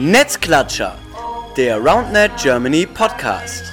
Netzklatscher, der RoundNet Germany Podcast.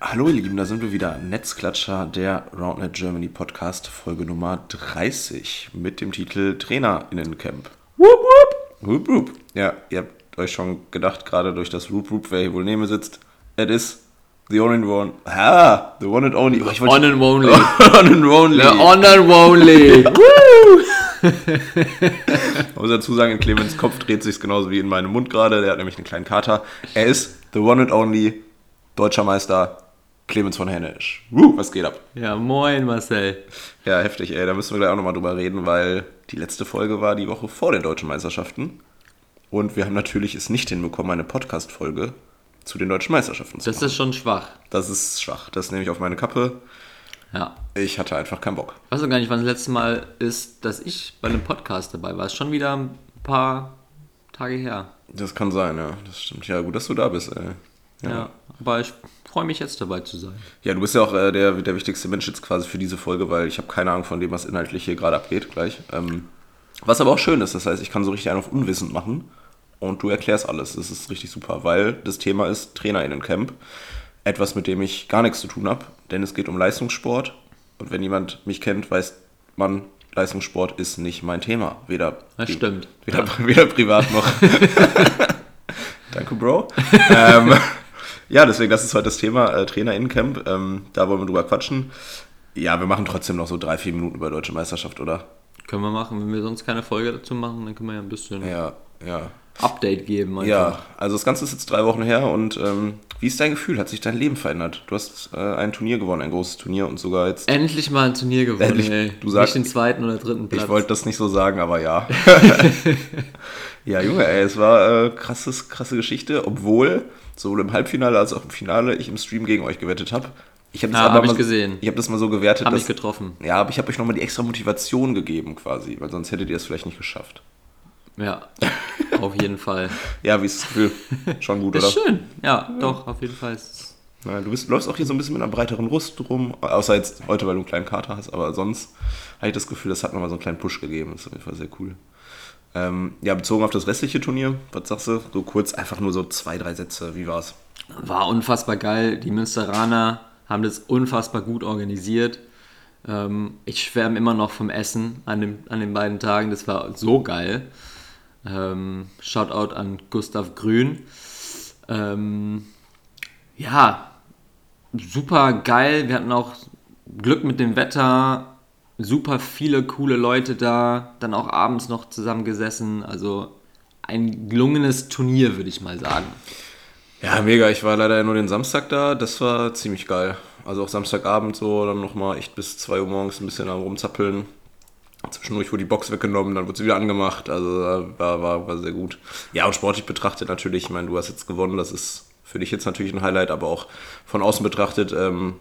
Hallo ihr Lieben, da sind wir wieder. Netzklatscher, der RoundNet Germany Podcast, Folge Nummer 30 mit dem Titel TrainerInnencamp. Whoop whoop! Whoop whoop. Ja, ihr habt euch schon gedacht, gerade durch das Whoop whoop, wer hier wohl neben mir sitzt. It is the one and one. Ah, the one and only. Oh, ich On and only. on and only. The on and only. Ich muss dazu sagen, in Clemens Kopf dreht sich genauso wie in meinem Mund gerade. Der hat nämlich einen kleinen Kater. Er ist the one and only deutscher Meister Clemens von Hennisch. Woo, was geht ab? Ja, moin Marcel. Ja, heftig, ey. Da müssen wir gleich auch nochmal drüber reden, weil die letzte Folge war die Woche vor den deutschen Meisterschaften. Und wir haben natürlich es nicht hinbekommen, eine Podcast-Folge zu den deutschen Meisterschaften zu Das machen. ist schon schwach. Das ist schwach. Das nehme ich auf meine Kappe. Ja. Ich hatte einfach keinen Bock. Ich weiß noch gar nicht, wann das letzte Mal ist, dass ich bei einem Podcast dabei war. Ist schon wieder ein paar Tage her. Das kann sein, ja. Das stimmt. Ja, gut, dass du da bist, ey. Ja. Aber ich freue mich jetzt dabei zu sein. Ja, du bist ja auch äh, der, der wichtigste Mensch jetzt quasi für diese Folge, weil ich habe keine Ahnung von dem, was inhaltlich hier gerade abgeht gleich. Ähm, was aber auch schön ist, das heißt, ich kann so richtig einen auf unwissend machen und du erklärst alles. Das ist richtig super, weil das Thema ist TrainerInnencamp. Etwas, mit dem ich gar nichts zu tun habe, denn es geht um Leistungssport. Und wenn jemand mich kennt, weiß man, Leistungssport ist nicht mein Thema. Weder, Das stimmt. Weder, weder privat noch. Danke, Bro. ähm, ja, deswegen, das ist heute das Thema äh, TrainerInnencamp. Ähm, da wollen wir drüber quatschen. Ja, wir machen trotzdem noch so drei, vier Minuten über Deutsche Meisterschaft, oder? Können wir machen. Wenn wir sonst keine Folge dazu machen, dann können wir ja ein bisschen Ja, ja. Update geben. einfach. Ja, also das Ganze ist jetzt drei Wochen her und ähm, wie ist dein Gefühl? Hat sich dein Leben verändert? Du hast äh, ein Turnier gewonnen, ein großes Turnier und sogar jetzt. Endlich mal ein Turnier gewonnen, Endlich. ey. Du sagst- Nicht den zweiten oder dritten Platz. Ich wollte das nicht so sagen, aber ja. ja, Junge, ey, es war äh, krasses, krasse Geschichte, obwohl sowohl im Halbfinale als auch im Finale ich im Stream gegen euch gewettet habe. Ich habe das Ja, aber hab ich mal. Ich habe das mal so gewertet, Hab dass, mich getroffen. Ja, aber ich habe euch nochmal die extra Motivation gegeben quasi, weil sonst hättet ihr es vielleicht nicht geschafft. Ja, auf jeden Fall. Ja, wie ist das Gefühl? Schon gut, oder? Ist schön. Ja, doch, auf jeden Fall. Ja, du bist, läufst auch hier so ein bisschen mit einer breiteren Brust rum, außer jetzt heute, weil du einen kleinen Kater hast, aber sonst habe ich das Gefühl, das hat nochmal so einen kleinen Push gegeben. Das ist auf jeden Fall sehr cool. Ähm, ja, bezogen auf das restliche Turnier, was sagst du? So kurz, einfach nur so zwei, drei Sätze, wie war's? War unfassbar geil. Die Münsteraner haben das unfassbar gut organisiert. Ähm, ich schwärme immer noch vom Essen an, dem, an den beiden Tagen. Das war so geil. Ähm, Shoutout an Gustav Grün. Ähm, ja, super geil. Wir hatten auch Glück mit dem Wetter. Super viele coole Leute da. Dann auch abends noch zusammengesessen. Also ein gelungenes Turnier, würde ich mal sagen. Ja, mega. Ich war leider nur den Samstag da. Das war ziemlich geil. Also auch Samstagabend so, dann nochmal echt bis 2 Uhr morgens ein bisschen am Rumzappeln. Zwischendurch wurde die Box weggenommen, dann wurde sie wieder angemacht. Also äh, war, war, war sehr gut. Ja, und sportlich betrachtet natürlich, ich meine, du hast jetzt gewonnen, das ist für dich jetzt natürlich ein Highlight, aber auch von außen betrachtet, ähm,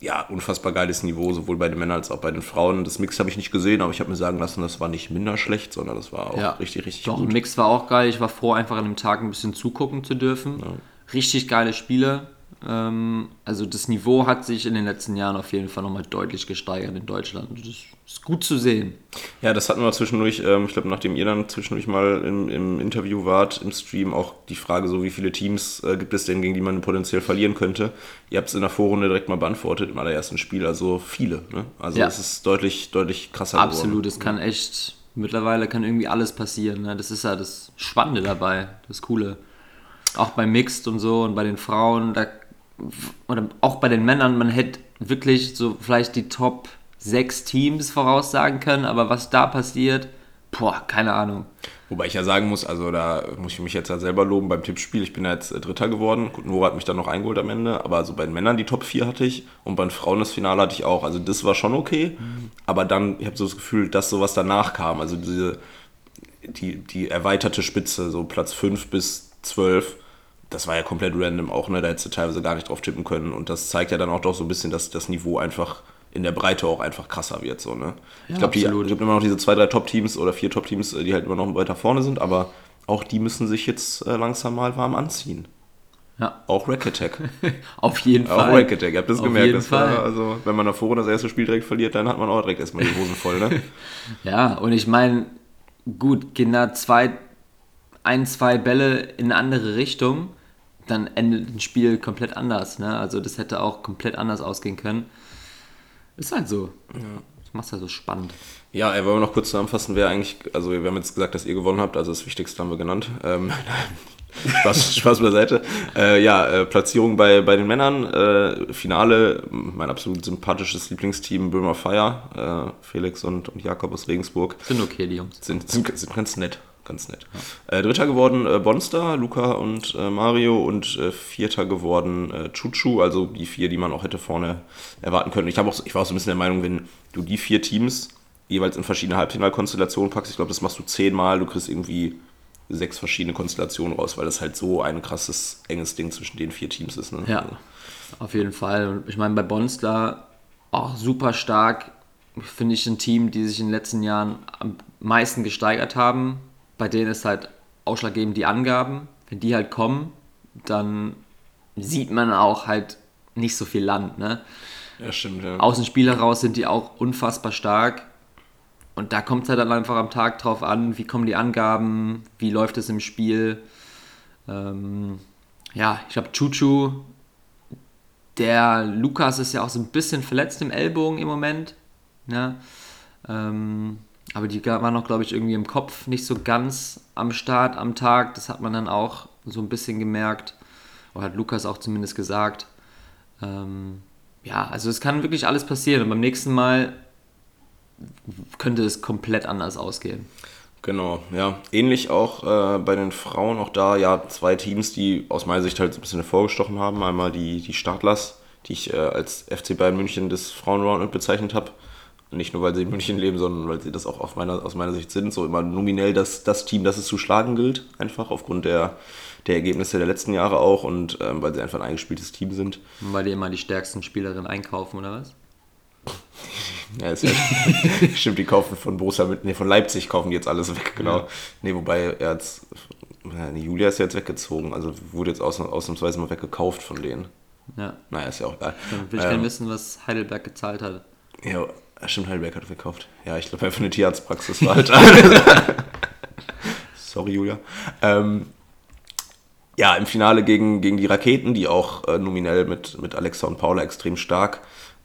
ja, unfassbar geiles Niveau, sowohl bei den Männern als auch bei den Frauen. Das Mix habe ich nicht gesehen, aber ich habe mir sagen lassen, das war nicht minder schlecht, sondern das war auch Ja, richtig, richtig Doch, gut. Mix war auch geil. Ich war froh, einfach an dem Tag ein bisschen zugucken zu dürfen. Richtig geile Spiele. Ähm, also das Niveau hat sich in den letzten Jahren auf jeden Fall nochmal deutlich gesteigert in Deutschland. Das ist gut zu sehen. Ja, das hatten wir zwischendurch, ähm, ich glaube, nachdem ihr dann zwischendurch mal im, im Interview wart, im Stream, auch die Frage so, wie viele Teams äh, gibt es denn, gegen die man potenziell verlieren könnte? Ihr habt es in der Vorrunde direkt mal beantwortet, im allerersten Spiel, also viele. Ne? Also Ja. es ist deutlich, deutlich krasser Absolut, es kann echt, mittlerweile kann irgendwie alles passieren. Ne? Das ist ja das Spannende dabei, das Coole. Auch bei Mixed und so und bei den Frauen, da, oder auch bei den Männern, man hätte wirklich so vielleicht die Top 6 Teams voraussagen können, aber was da passiert, boah, keine Ahnung. Wobei ich ja sagen muss, also da muss ich mich jetzt ja selber loben beim Tippspiel. Ich bin ja jetzt äh, Dritter geworden. Gut, Nora hat mich dann noch eingeholt am Ende, aber so bei den Männern die Top 4 hatte ich und bei den Frauen das Finale hatte ich auch. Also das war schon okay, aber dann, ich habe so das Gefühl, dass sowas danach kam. Also diese, die, die erweiterte Spitze, so Platz 5 bis 12, das war ja komplett random auch, ne? Da hättest du teilweise gar nicht drauf tippen können. Und das zeigt ja dann auch doch so ein bisschen, dass das Niveau einfach in der Breite auch einfach krasser wird. So, ne? ich glaube, es gibt immer noch diese zwei, drei Top-Teams oder vier Top-Teams, äh, die halt immer noch weiter vorne sind, aber auch die müssen sich jetzt äh, langsam mal warm anziehen. Ja. Auch Rack Attack. Auf jeden Auch Fall. Rack Attack, ihr habt das Auf gemerkt. Das war, also, wenn man davor das erste Spiel direkt verliert, dann hat man auch direkt erstmal die Hosen voll, ne? Ja, und ich meine, gut, da zwei, ein, zwei Bälle in eine andere Richtung, dann endet ein Spiel komplett anders. Ne? Also das hätte auch komplett anders ausgehen können. Ist halt so. Das macht halt so spannend. Ja, ey, wollen wir noch kurz zusammenfassen, wer eigentlich, also wir haben jetzt gesagt, dass ihr gewonnen habt, also das Wichtigste haben wir genannt. Ähm, Spaß, Spaß beiseite. Äh, ja, äh, Platzierung bei, bei den Männern, äh, Finale, mein absolut sympathisches Lieblingsteam, Böhmer Feier, äh, Felix und, und Jakob aus Regensburg. Sind okay, die Jungs. Sind, sind, sind ganz nett, ganz nett. Äh, Dritter geworden äh, Bonster, Luca und äh, Mario und äh, Vierter geworden äh, Chuchu, also die vier, die man auch hätte vorne erwarten können. Ich, auch, ich war auch so ein bisschen der Meinung, wenn du die vier Teams jeweils in verschiedene Halbfinalkonstellationen packst, ich glaube, das machst du zehnmal, du kriegst irgendwie sechs verschiedene Konstellationen raus, weil das halt so ein krasses, enges Ding zwischen den vier Teams ist. Ne? Ja, auf jeden Fall. Ich meine, bei Bonster auch super stark. Finde ich ein Team, die sich in den letzten Jahren am meisten gesteigert haben. Bei denen ist halt ausschlaggebend die Angaben. Wenn die halt kommen, dann sieht man auch halt nicht so viel Land. Ne? ja stimmt. Ja. Aus dem Spiel heraus sind die auch unfassbar stark. Und da kommt es halt dann einfach am Tag drauf an, wie kommen die Angaben, wie läuft es im Spiel. Ähm, ja, ich glaube, Chuchu, der Lukas ist ja auch so ein bisschen verletzt im Ellbogen im Moment. Ne? Ähm, aber die waren noch, glaube ich, irgendwie im Kopf nicht so ganz am Start am Tag. Das hat man dann auch so ein bisschen gemerkt. Oder hat Lukas auch zumindest gesagt. Ähm, ja, also es kann wirklich alles passieren. Und beim nächsten Mal könnte es komplett anders ausgehen. Genau, ja. Ähnlich auch äh, bei den Frauen, auch da ja zwei Teams, die aus meiner Sicht halt so ein bisschen hervorgestochen haben. Einmal die, die Startlers, die ich äh, als FC Bayern München des Frauenroundup bezeichnet habe. Nicht nur, weil sie in München leben, sondern weil sie das auch auf meiner, aus meiner Sicht sind. So immer nominell das, das Team, das es zu schlagen gilt, einfach aufgrund der, der Ergebnisse der letzten Jahre auch und ähm, weil sie einfach ein eingespieltes Team sind. Weil die immer die stärksten Spielerinnen einkaufen, oder was? Ja, ist ja stimmt, die kaufen von Borussia mit, nee, von Leipzig kaufen die jetzt alles weg, genau. Ja. Nee, wobei er jetzt, ja, Julia ist ja jetzt weggezogen, also wurde jetzt aus, ausnahmsweise mal weggekauft von denen. Ja. Naja, ist ja auch egal. Dann will ich gerne wissen, was Heidelberg gezahlt hat. Ja, stimmt, Heidelberg hat verkauft. Ja, ich glaube, einfach eine Tierarztpraxis war halt. Sorry, Julia. Ähm, ja, im Finale gegen, gegen die Raketen, die auch äh, nominell mit, mit Alexa und Paula extrem stark.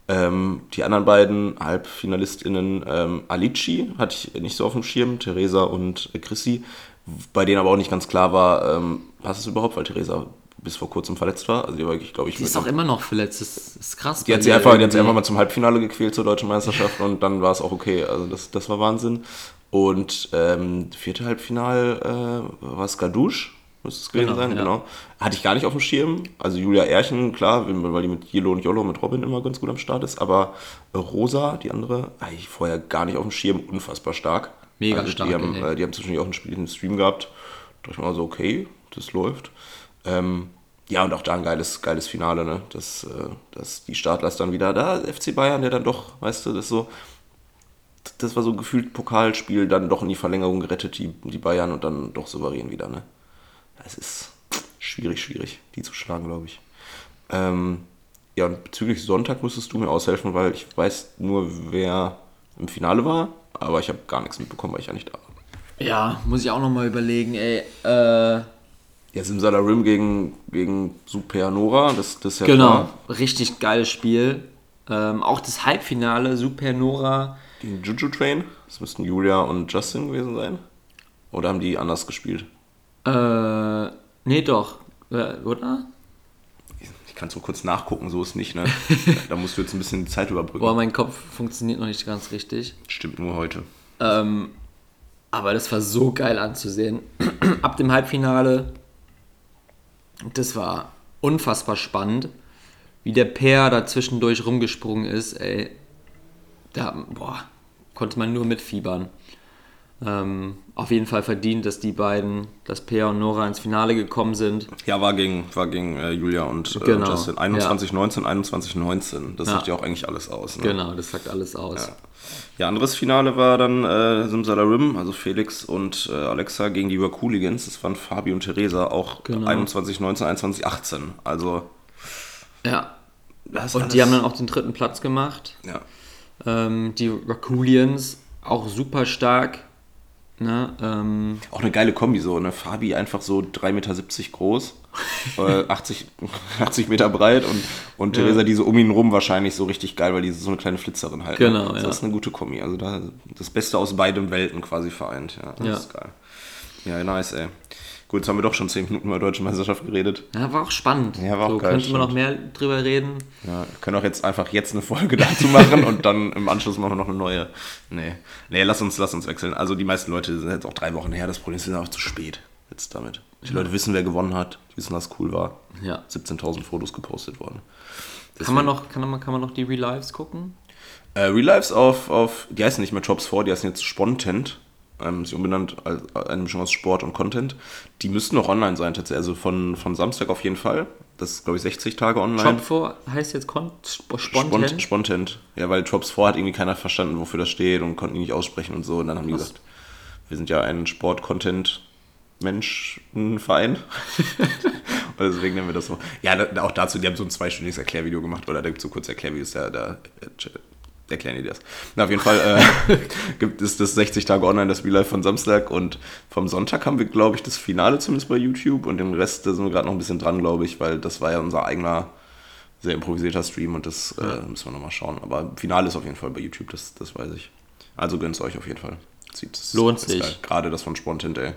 Ähm, die anderen beiden HalbfinalistInnen, ähm, Alici hatte ich nicht so auf dem Schirm, Theresa und äh, Chrissy, bei denen aber auch nicht ganz klar war, ähm, passt es überhaupt, weil Theresa bis vor kurzem verletzt war. Also die war wirklich, glaube ich, Die ist auch immer noch verletzt. Das ist krass. die hat sie einfach, die hat sie einfach mal zum Halbfinale gequält zur deutschen Meisterschaft und dann war es auch okay. Also das, das war Wahnsinn. Und ähm, vierte Halbfinal äh, war Skadouche, müsste es gewesen Genau, sein, ja. genau. Hatte ich gar nicht auf dem Schirm. Also Julia Erchen, klar, weil die mit Yellow und Yolo mit Robin immer ganz gut am Start ist. Aber Rosa, die andere, hatte ich vorher gar nicht auf dem Schirm, unfassbar stark. Mega also stark, Die haben, ey. äh, die haben zwischendurch auch ein Spiel im Stream gehabt. Da dachte ich mir mal so, okay, das läuft. Ähm, ja, und auch da ein geiles, geiles Finale, ne? Dass, äh, dass die Startlers dann wieder da, FC Bayern, der dann doch, weißt du, das so, das war so gefühlt Pokalspiel, dann doch in die Verlängerung gerettet, die, die Bayern und dann doch souverän wieder, ne? Das ist schwierig, schwierig, die zu schlagen, glaube ich. Ähm, ja, und bezüglich Sonntag musstest du mir aushelfen, weil ich weiß nur, wer im Finale war, aber ich habe gar nichts mitbekommen, weil ich ja nicht da war. Ja, muss ich auch nochmal überlegen, ey. Äh, Ja, Simsalarim gegen, gegen Supernova, das, das ist ja genau, klar. richtig geiles Spiel. Ähm, auch das Halbfinale, Supernora. Gegen Juju Train, das müssten Julia und Justin gewesen sein. Oder haben die anders gespielt? Äh, nee, doch. Äh, oder? Ich kann es so kurz nachgucken, so ist nicht, ne? da musst du jetzt ein bisschen die Zeit überbrücken. Boah, mein Kopf funktioniert noch nicht ganz richtig. Stimmt nur heute. Ähm, aber das war so geil anzusehen. Ab dem Halbfinale, das war unfassbar spannend, wie der Pair da zwischendurch rumgesprungen ist, ey. Da, boah, konnte man nur mitfiebern. Ähm, auf jeden Fall verdient, dass die beiden, dass Peer und Nora ins Finale gekommen sind. Ja, war gegen, war gegen äh, Julia und äh, Genau, Justin. 21, 19, 21, 19. Das Ja. sagt ja auch eigentlich alles aus. Ne? Genau, das sagt alles aus. Ja, anderes Finale war dann äh, Simsalarim, also Felix und äh, Alexa gegen die Hooligans. Das waren Fabi und Theresa, auch Genau. 21, 19, 21, 18. Also, Ja. Und die haben dann auch den dritten Platz gemacht. Ja. Ähm, die Rakulians auch super stark. Ne? Ähm, Auch eine geile Kombi so, ne? Fabi einfach so 3,70 Meter groß, äh, 80, 80 Meter breit und, und Theresa die so um ihn rum wahrscheinlich so richtig geil, weil die so eine kleine Flitzerin halt. ne? Genau, Das ja. ist eine gute Kombi. Also da das Beste aus beiden Welten quasi vereint. Ja, das Ja. ist geil. Ja, nice, ey. Gut, jetzt haben wir doch schon 10 Minuten über Deutsche Meisterschaft geredet. ja, war auch spannend. Ja, war auch so, geil, Könnte man noch mehr drüber reden. Ja, wir können auch jetzt einfach jetzt eine Folge dazu machen und dann im Anschluss machen wir noch eine neue. Nee. Nee, lass uns, lass uns wechseln. Also die meisten Leute sind jetzt auch drei Wochen her. Das Problem ist, wir sind auch zu spät jetzt damit. Die Leute wissen, wer gewonnen hat, die wissen, was cool war. Ja. 17.000 Fotos gepostet worden. Kann man, noch, kann, man, kann man noch die Relives gucken? Äh, Real Lives auf, auf, die heißen nicht mehr Tops 4, die heißen jetzt Spontent. Ähm, sie umbenannt als eine Mischung aus Sport und Content. Die müssten noch online sein tatsächlich. Also von, von Samstag auf jeden Fall. Das ist, glaube ich, 60 Tage online. Shop vor heißt jetzt Kon Sp Spont, Spontan. Spontent. Ja, weil Drops 4 hat irgendwie keiner verstanden, wofür das steht und konnten die nicht aussprechen und so. Und dann haben die gesagt, wir sind ja ein Sport-Content-Menschenverein. und deswegen nennen wir das so. Ja, auch dazu, die haben so ein zweistündiges Erklärvideo gemacht, oder da gibt es so kurz Erklärvideos, da, da äh, erklären die das. Na, auf jeden Fall äh, gibt es das 60 Tage online, das Real Life von Samstag und vom Sonntag haben wir, glaube ich, das Finale zumindest bei YouTube und den Rest, da sind wir gerade noch ein bisschen dran, glaube ich, weil das war ja unser eigener sehr improvisierter Stream und das äh, müssen wir nochmal schauen. Aber Finale ist auf jeden Fall bei YouTube, das, das weiß ich. Also gönnt es euch auf jeden Fall. Sieht, Lohnt sich. Gerade das von Spontent, ey.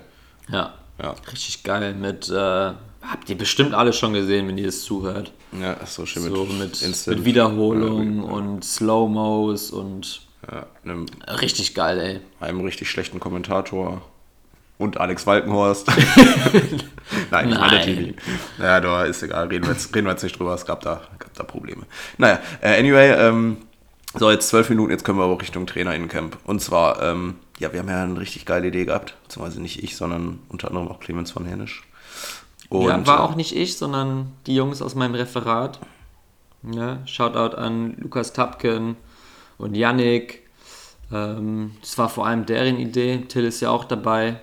Ja. Ja. Richtig geil. Mit, äh, habt ihr bestimmt alle schon gesehen, wenn ihr das zuhört. Ja, so schön So mit, mit, mit Wiederholung und Slow-Mos und Ja, einem, richtig geil, ey. einem richtig schlechten Kommentator und Alex Walkenhorst. Nein, ich meine Nein. natürlich nicht. Ja, da ist egal, reden wir, jetzt, reden wir jetzt nicht drüber, es gab da, gab da Probleme. Naja, äh, anyway, ähm, so jetzt zwölf Minuten, jetzt können wir aber Richtung Trainerinnencamp. Und zwar, ähm, ja, wir haben ja eine richtig geile Idee gehabt, beziehungsweise nicht ich, sondern unter anderem auch Clemens von Hernisch. Und, ja, war äh, auch nicht ich, sondern die Jungs aus meinem Referat. Ja, Shoutout an Lukas Tapken und Yannick. Ähm, das war vor allem deren Idee. Till ist ja auch dabei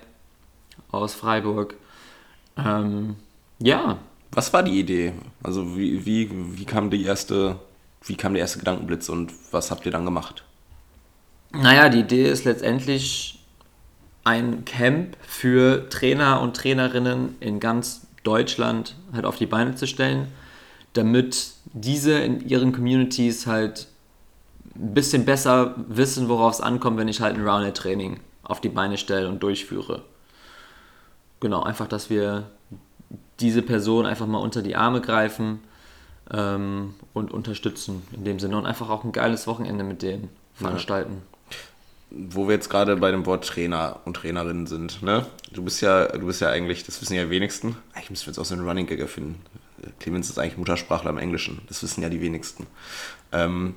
aus Freiburg. Ähm, ja, Was war die Idee? Also wie, wie, wie kam die erste, wie kam der erste Gedankenblitz und was habt ihr dann gemacht? naja, die Idee ist letztendlich ein Camp für Trainer und Trainerinnen in ganz Deutschland halt auf die Beine zu stellen, damit diese in ihren Communities halt ein bisschen besser wissen, worauf es ankommt, wenn ich halt ein Roundhead-Training auf die Beine stelle und durchführe. Genau, einfach, dass wir diese Person einfach mal unter die Arme greifen ähm, und unterstützen in dem Sinne und einfach auch ein geiles Wochenende mit denen veranstalten. Wo wir jetzt gerade bei dem Wort Trainer und Trainerinnen sind, ne? Du bist ja, du bist ja eigentlich, das wissen ja die wenigsten. Eigentlich müssen wir jetzt auch so einen Running Gag erfinden. Clemens ist eigentlich Muttersprachler im Englischen. Das wissen ja die wenigsten. Ähm,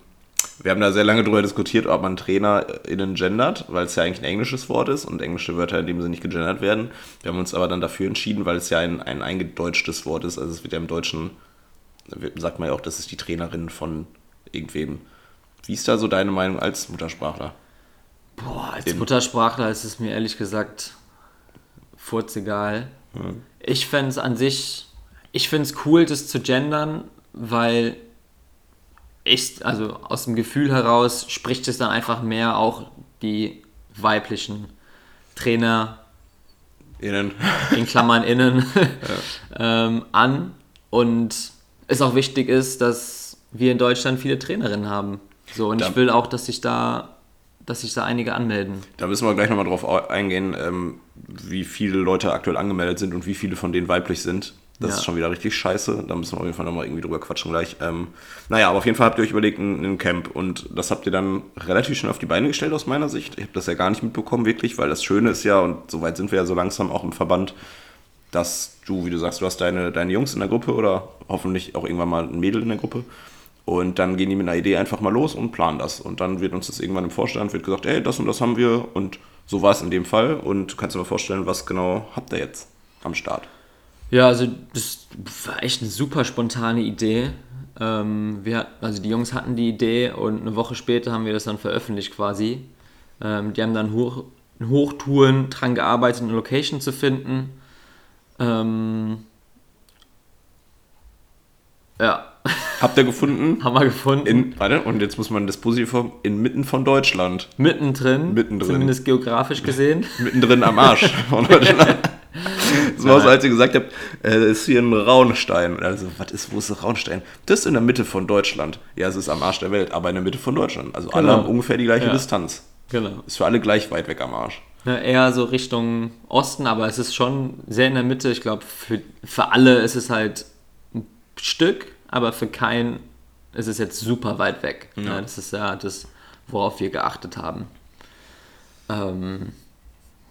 wir haben da sehr lange drüber diskutiert, ob man TrainerInnen gendert, weil es ja eigentlich ein englisches Wort ist und englische Wörter in dem Sinne nicht gegendert werden. Wir haben uns aber dann dafür entschieden, weil es ja ein, ein eingedeutschtes Wort ist. Also es wird ja im Deutschen, sagt man ja auch, das ist die Trainerin von irgendwem. Wie ist da so deine Meinung als Muttersprachler? Boah, als Muttersprachler ist es mir ehrlich gesagt furzegal. Ich fände es an sich, ich finde es cool, das zu gendern, weil ich, also aus dem Gefühl heraus spricht es dann einfach mehr auch die weiblichen Trainer Innen. in Klammern innen ähm, an und es auch wichtig ist, dass wir in Deutschland viele Trainerinnen haben. So, und Da- ich will auch, dass sich da, dass sich da einige anmelden. Da müssen wir gleich nochmal drauf au- eingehen, ähm, wie viele Leute aktuell angemeldet sind und wie viele von denen weiblich sind. Das Ja. ist schon wieder richtig scheiße. Da müssen wir auf jeden Fall nochmal irgendwie drüber quatschen gleich. Ähm, naja, aber auf jeden Fall habt ihr euch überlegt, ein, ein Camp. Und das habt ihr dann relativ schnell auf die Beine gestellt aus meiner Sicht. Ich habe das ja gar nicht mitbekommen, wirklich, weil das Schöne ist ja, und soweit sind wir ja so langsam auch im Verband, dass du, wie du sagst, du hast deine, deine Jungs in der Gruppe oder hoffentlich auch irgendwann mal ein Mädel in der Gruppe. Und dann gehen die mit einer Idee einfach mal los und planen das. Und dann wird uns das irgendwann im Vorstand wird gesagt, ey, das und das haben wir und so war es in dem Fall. Und du kannst dir mal vorstellen, was genau habt ihr jetzt am Start? Ja, also das war echt eine super spontane Idee. Ähm, wir, also die Jungs hatten die Idee und eine Woche später haben wir das dann veröffentlicht quasi. Ähm, die haben dann hoch, Hochtouren dran gearbeitet, eine Location zu finden. Ähm, ja. Habt ihr gefunden? haben wir gefunden. In, warte, und jetzt muss man das positiv form- inmitten von Deutschland. mittendrin, Mittendrin. zumindest geografisch gesehen. Mittendrin am Arsch von Deutschland. So was, als ihr gesagt habt, äh, das ist hier ein Raunstein. Also, was ist, wo ist das Raunstein? Das ist in der Mitte von Deutschland. Ja, es ist am Arsch der Welt, aber in der Mitte von Deutschland. Also alle Genau. haben ungefähr die gleiche Ja. Distanz. Genau. Ist für alle gleich weit weg am Arsch. Ja, eher so Richtung Osten, aber es ist schon sehr in der Mitte. Ich glaube, für, für alle ist es halt ein Stück, aber für keinen ist es jetzt super weit weg. Ja. das ist ja das, worauf wir geachtet haben. Ähm,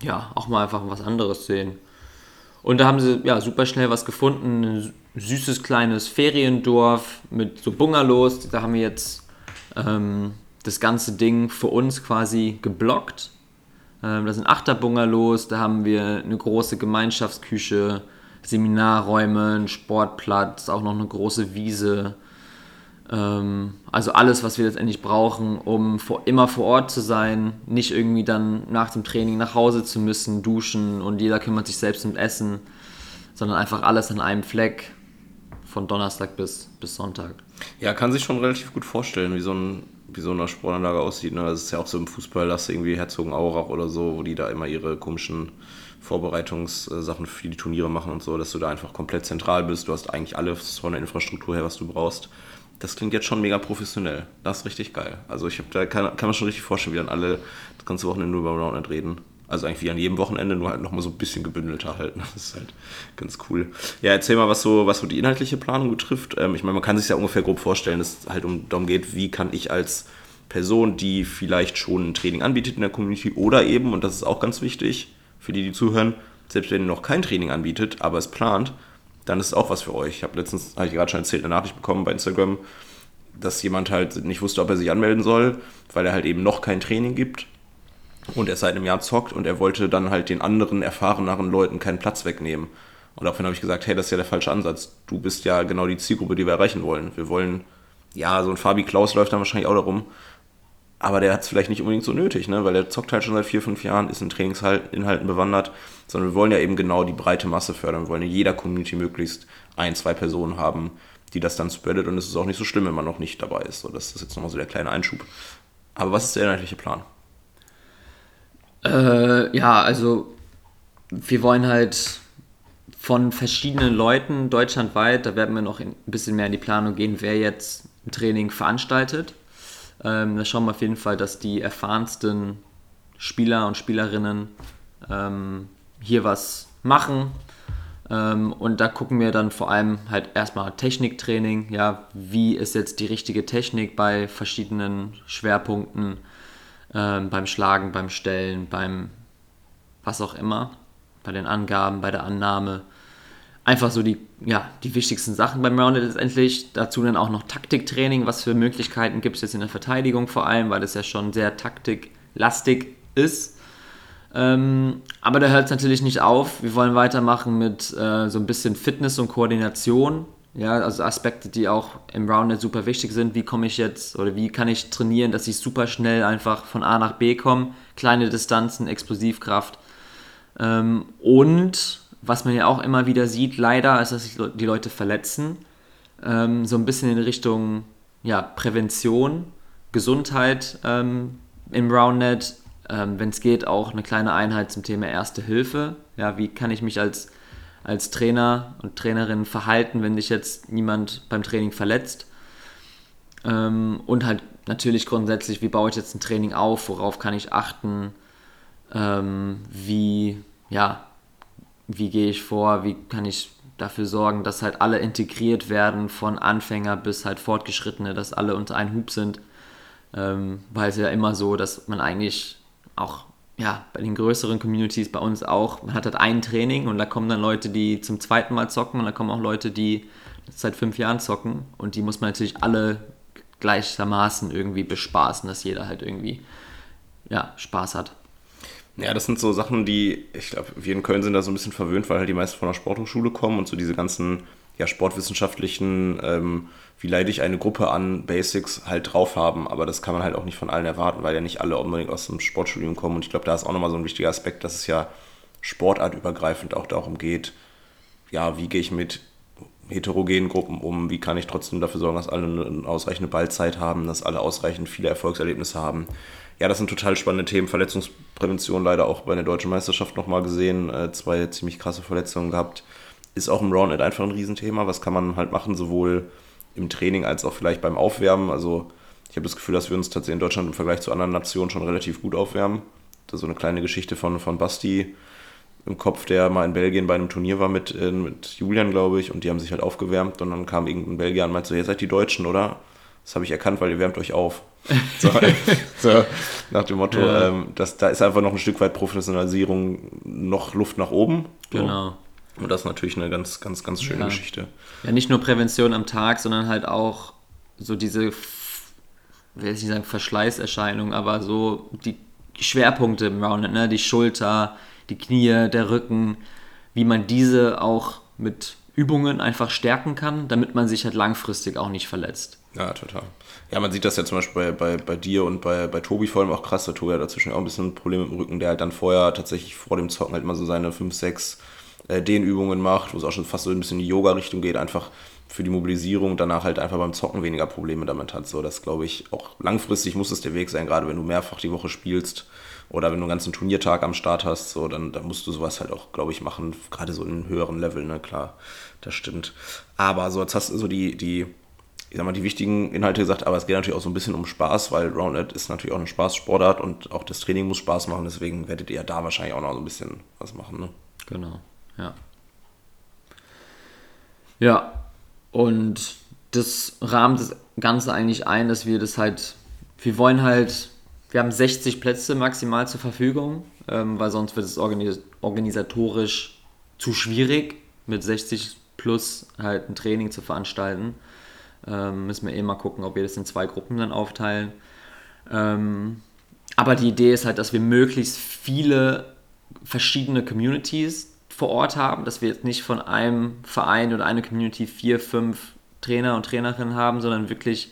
ja, auch mal einfach was anderes sehen. Und da haben sie ja super schnell was gefunden. Ein süßes kleines Feriendorf mit so Bungalows. Da haben wir jetzt ähm, das ganze Ding für uns quasi geblockt. Ähm, da sind Achterbungalows, da haben wir eine große Gemeinschaftsküche, Seminarräume, einen Sportplatz, auch noch eine große Wiese. Ähm, also alles, was wir letztendlich brauchen, um vor, immer vor Ort zu sein, nicht irgendwie dann nach dem Training nach Hause zu müssen, duschen und jeder kümmert sich selbst um Essen, sondern einfach alles an einem Fleck von Donnerstag bis, bis Sonntag. Ja, kann sich schon relativ gut vorstellen, wie so, ein, wie so eine Sportanlage aussieht. Ne? Das ist ja auch so im Fußball, du irgendwie Herzogenaurach oder so, wo die da immer ihre komischen Vorbereitungssachen für die Turniere machen und so, dass du da einfach komplett zentral bist. Du hast eigentlich alles von der Infrastruktur her, was du brauchst. Das klingt jetzt schon mega professionell. Das ist richtig geil. Also ich hab, da kann, kann man schon richtig vorstellen, wie dann alle das ganze Wochenende nur über Roundnet reden. Also eigentlich wie an jedem Wochenende, nur halt nochmal so ein bisschen gebündelter halt. Das ist halt ganz cool. Ja, erzähl mal, was so, was so die inhaltliche Planung betrifft. Ähm, ich meine, man kann sich ja ungefähr grob vorstellen, dass es halt um, darum geht, wie kann ich als Person, die vielleicht schon ein Training anbietet in der Community oder eben, und das ist auch ganz wichtig für die, die zuhören, selbst wenn ihr noch kein Training anbietet, aber es plant, dann ist es auch was für euch. Ich habe letztens, habe ich gerade schon erzählt, eine Nachricht bekommen bei Instagram, dass jemand halt nicht wusste, ob er sich anmelden soll, weil er halt eben noch kein Training gibt und er seit einem Jahr zockt und er wollte dann halt den anderen erfahreneren Leuten keinen Platz wegnehmen. Und daraufhin habe ich gesagt, hey, das ist ja der falsche Ansatz. Du bist ja genau die Zielgruppe, die wir erreichen wollen. Wir wollen, ja, so ein Fabi Klaus läuft dann wahrscheinlich auch darum, aber der hat es vielleicht nicht unbedingt so nötig, ne? weil der zockt halt schon seit vier, fünf Jahren, ist in Trainingsinhalten bewandert, sondern wir wollen ja eben genau die breite Masse fördern. Wir wollen in jeder Community möglichst ein, zwei Personen haben, die das dann spreadet und es ist auch nicht so schlimm, wenn man noch nicht dabei ist. So, das ist jetzt nochmal so der kleine Einschub. Aber was ist der inhaltliche Plan? Äh, ja, also wir wollen halt von verschiedenen Leuten deutschlandweit, da werden wir noch ein bisschen mehr in die Planung gehen, wer jetzt ein Training veranstaltet. Ähm, da schauen wir auf jeden Fall, dass die erfahrensten Spieler und Spielerinnen ähm, hier was machen. Ähm, und da gucken wir dann vor allem halt erstmal Techniktraining, ja, wie ist jetzt die richtige Technik bei verschiedenen Schwerpunkten, ähm, beim Schlagen, beim Stellen, beim was auch immer, bei den Angaben, bei der Annahme. Einfach so die, ja, die wichtigsten Sachen beim Rounded letztendlich. Dazu dann auch noch Taktiktraining, was für Möglichkeiten gibt es jetzt in der Verteidigung vor allem, weil es ja schon sehr taktiklastig ist. Ähm, aber da hört es natürlich nicht auf. Wir wollen weitermachen mit äh, so ein bisschen Fitness und Koordination. Ja, also Aspekte, die auch im Roundnet super wichtig sind. Wie komme ich jetzt oder wie kann ich trainieren, dass ich super schnell einfach von A nach B komme? Kleine Distanzen, Explosivkraft. Ähm, und was man ja auch immer wieder sieht, leider, ist, dass sich die Leute verletzen. Ähm, so ein bisschen in Richtung ja, Prävention, Gesundheit ähm, im Roundnet. Ähm, Wenn es geht, auch eine kleine Einheit zum Thema Erste Hilfe. Ja, wie kann ich mich als, als Trainer und Trainerin verhalten, wenn sich jetzt niemand beim Training verletzt? Ähm, und halt natürlich grundsätzlich, wie baue ich jetzt ein Training auf, worauf kann ich achten, ähm, wie, ja, wie gehe ich vor, wie kann ich dafür sorgen, dass halt alle integriert werden, von Anfänger bis halt Fortgeschrittene, dass alle unter einen Hub sind. Ähm, weil es ja immer so, dass man eigentlich auch ja, bei den größeren Communities, bei uns auch, man hat halt ein Training und da kommen dann Leute, die zum zweiten Mal zocken und da kommen auch Leute, die seit fünf Jahren zocken und die muss man natürlich alle gleichermaßen irgendwie bespaßen, dass jeder halt irgendwie ja, Spaß hat. Ja, das sind so Sachen, die, ich glaube, wir in Köln sind da so ein bisschen verwöhnt, weil halt die meisten von der Sporthochschule kommen und so diese ganzen ja, sportwissenschaftlichen, ähm, wie leite ich eine Gruppe an, Basics halt drauf haben. Aber das kann man halt auch nicht von allen erwarten, weil ja nicht alle unbedingt aus dem Sportstudium kommen. Und ich glaube, da ist auch nochmal so ein wichtiger Aspekt, dass es ja sportartübergreifend auch darum geht, ja, wie gehe ich mit heterogenen Gruppen um, wie kann ich trotzdem dafür sorgen, dass alle eine ausreichende Ballzeit haben, dass alle ausreichend viele Erfolgserlebnisse haben ja, das sind total spannende Themen. Verletzungsprävention leider auch bei der deutschen Meisterschaft nochmal gesehen. Äh, zwei ziemlich krasse Verletzungen gehabt. Ist auch im Roundnet einfach ein Riesenthema. Was kann man halt machen, sowohl im Training als auch vielleicht beim Aufwärmen? Also ich habe das Gefühl, dass wir uns tatsächlich in Deutschland im Vergleich zu anderen Nationen schon relativ gut aufwärmen. Ist so eine kleine Geschichte von, von Basti im Kopf, der mal in Belgien bei einem Turnier war mit, äh, mit Julian, glaube ich, und die haben sich halt aufgewärmt und dann kam irgendein Belgier und meinte so, ihr seid die Deutschen, oder? Das habe ich erkannt, weil ihr wärmt euch auf. So, so nach dem Motto, ja. ähm, das, da ist einfach noch ein Stück weit Professionalisierung, noch Luft nach oben. So. Genau. Und das ist natürlich eine ganz, ganz, ganz schöne ja. Geschichte. Ja, nicht nur Prävention am Tag, sondern halt auch so diese, will ich nicht sagen Verschleißerscheinungen, aber so die Schwerpunkte im Rounded, ne? die Schulter, die Knie, der Rücken, wie man diese auch mit Übungen einfach stärken kann, damit man sich halt langfristig auch nicht verletzt. Ja, total. Ja, man sieht das ja zum Beispiel bei, bei, bei dir und bei, bei Tobi vor allem auch krass. Der Tobi hat dazwischen auch ein bisschen Probleme mit dem Rücken, der halt dann vorher tatsächlich vor dem Zocken halt mal so seine 5, 6 äh, Dehnübungen macht, wo es auch schon fast so ein bisschen in die Yoga-Richtung geht, einfach für die Mobilisierung danach halt einfach beim Zocken weniger Probleme damit hat. So, das glaube ich auch langfristig muss es der Weg sein, gerade wenn du mehrfach die Woche spielst oder wenn du einen ganzen Turniertag am Start hast, so, dann, dann musst du sowas halt auch, glaube ich, machen, gerade so in einem höheren Level, ne, klar, das stimmt. Aber so, jetzt hast du so die, die ich sag mal, die wichtigen Inhalte gesagt, aber es geht natürlich auch so ein bisschen um Spaß, weil Rounded ist natürlich auch eine Spaßsportart und auch das Training muss Spaß machen, deswegen werdet ihr ja da wahrscheinlich auch noch so ein bisschen was machen. Ne? Genau, ja. Ja, und das rahmt das Ganze eigentlich ein, dass wir das halt, wir wollen halt, wir haben 60 Plätze maximal zur Verfügung, ähm, weil sonst wird es organis organisatorisch zu schwierig, mit 60 plus halt ein Training zu veranstalten. Ähm, müssen wir eh mal gucken, ob wir das in zwei Gruppen dann aufteilen. Ähm, aber die Idee ist halt, dass wir möglichst viele verschiedene Communities vor Ort haben, dass wir jetzt nicht von einem Verein oder einer Community vier, fünf Trainer und Trainerinnen haben, sondern wirklich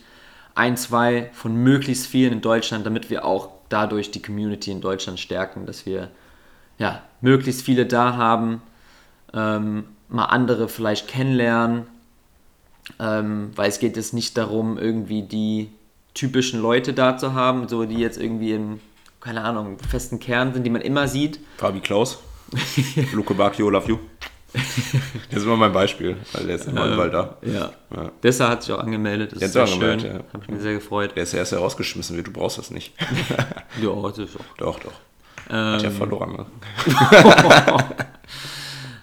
ein, zwei von möglichst vielen in Deutschland, damit wir auch dadurch die Community in Deutschland stärken, dass wir ja, möglichst viele da haben, ähm, mal andere vielleicht kennenlernen, ähm, weil es geht jetzt nicht darum, irgendwie die typischen Leute da zu haben, so die jetzt irgendwie im, keine Ahnung, festen Kern sind, die man immer sieht. Fabi Klaus, Luke Bacchio, love you. Das ist immer mein Beispiel, weil der ist immer ähm, überall da. Ja. ja. Deshalb hat sich auch angemeldet. Das der ist sehr angemeldet, schön. Ja. Habe ich mir sehr gefreut. Der ist ja erst herausgeschmissen wird, du brauchst das nicht. ja, das ist auch. Doch, doch. Ähm, hat ja verloren. Ne?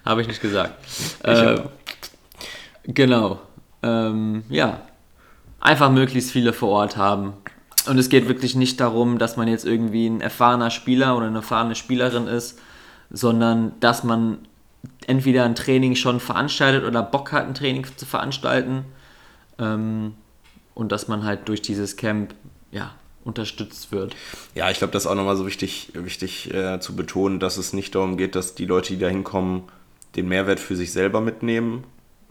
Habe ich nicht gesagt. Ich äh, genau ähm, ja, einfach möglichst viele vor Ort haben. Und es geht wirklich nicht darum, dass man jetzt irgendwie ein erfahrener Spieler oder eine erfahrene Spielerin ist, sondern dass man entweder ein Training schon veranstaltet oder Bock hat, ein Training zu veranstalten. Ähm, und dass man halt durch dieses Camp ja, unterstützt wird. Ja, ich glaube, das ist auch nochmal so wichtig, wichtig äh, zu betonen, dass es nicht darum geht, dass die Leute, die da hinkommen, den Mehrwert für sich selber mitnehmen,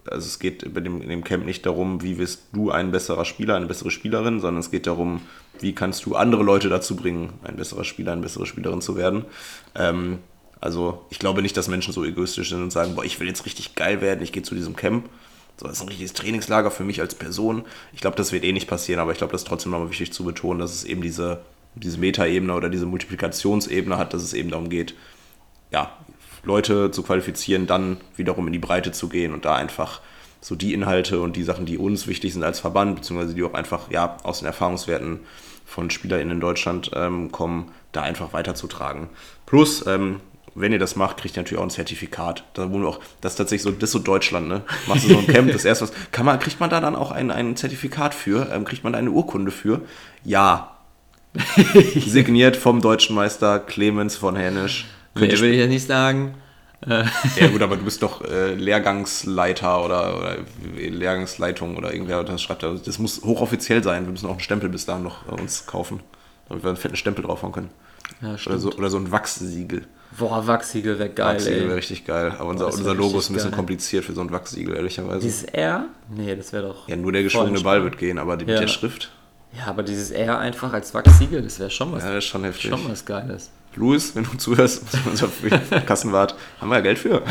also es geht bei dem, in dem Camp nicht darum, wie wirst du ein besserer Spieler, eine bessere Spielerin, sondern es geht darum, wie kannst du andere Leute dazu bringen, ein besserer Spieler, eine bessere Spielerin zu werden. Ähm, also ich glaube nicht, dass Menschen so egoistisch sind und sagen, boah, ich will jetzt richtig geil werden, ich gehe zu diesem Camp. So, das ist ein richtiges Trainingslager für mich als Person. Ich glaube, das wird eh nicht passieren, aber ich glaube, das ist trotzdem nochmal wichtig zu betonen, dass es eben diese, diese Metaebene oder diese Multiplikationsebene hat, dass es eben darum geht, ja, Leute zu qualifizieren, dann wiederum in die Breite zu gehen und da einfach so die Inhalte und die Sachen, die uns wichtig sind als Verband, beziehungsweise die auch einfach ja, aus den Erfahrungswerten von SpielerInnen in Deutschland ähm, kommen, da einfach weiterzutragen. Plus, ähm, wenn ihr das macht, kriegt ihr natürlich auch ein Zertifikat. Da wohnen wir auch, das ist tatsächlich so, das ist so Deutschland, ne? Machst du so ein Camp, das erste was. Kann man, kriegt man da dann auch ein, ein Zertifikat für? Ähm, kriegt man da eine Urkunde für? Ja. Signiert vom deutschen Meister Clemens von Hänisch. Nee, will ich ja nicht sagen. ja gut, aber du bist doch äh, Lehrgangsleiter oder, oder, Lehrgangsleitung oder irgendwer das schreibt. Da. Das muss hochoffiziell sein. Wir müssen auch einen Stempel bis dahin noch äh, uns kaufen, damit wir einen fetten Stempel drauf haben können. Ja, Oder so, oder so ein Wachssiegel. Boah, Wachsiegel wäre geil, Wachsiegel wäre richtig geil. Aber unser, unser Logo ist ein bisschen geil. kompliziert für so ein Wachsiegel, ehrlicherweise. Dieses R? Nee, das wäre doch. ja, nur der geschwungene Ball wird gehen, aber die, Ja. mit der Schrift, Ja, aber dieses R einfach als Wachsiegel, das wäre schon was, ja, das ist schon heftig. schon was Geiles. Louis, wenn du zuhörst, unser Kassenwart, haben wir ja Geld für.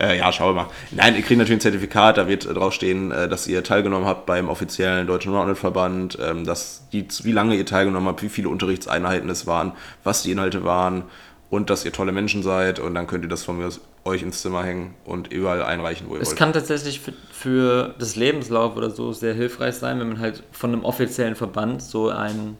Äh, ja, schauen wir mal. Nein, ihr kriegt natürlich ein Zertifikat, da wird draufstehen, äh, dass ihr teilgenommen habt beim offiziellen Deutschen Rounded-Verband, ähm, dass die, wie lange ihr teilgenommen habt, wie viele Unterrichtseinheiten es waren, was die Inhalte waren und dass ihr tolle Menschen seid und dann könnt ihr das von mir euch ins Zimmer hängen und überall einreichen, wo ihr Es wollt. kann tatsächlich für, für das Lebenslauf oder so sehr hilfreich sein, wenn man halt von einem offiziellen Verband so einen,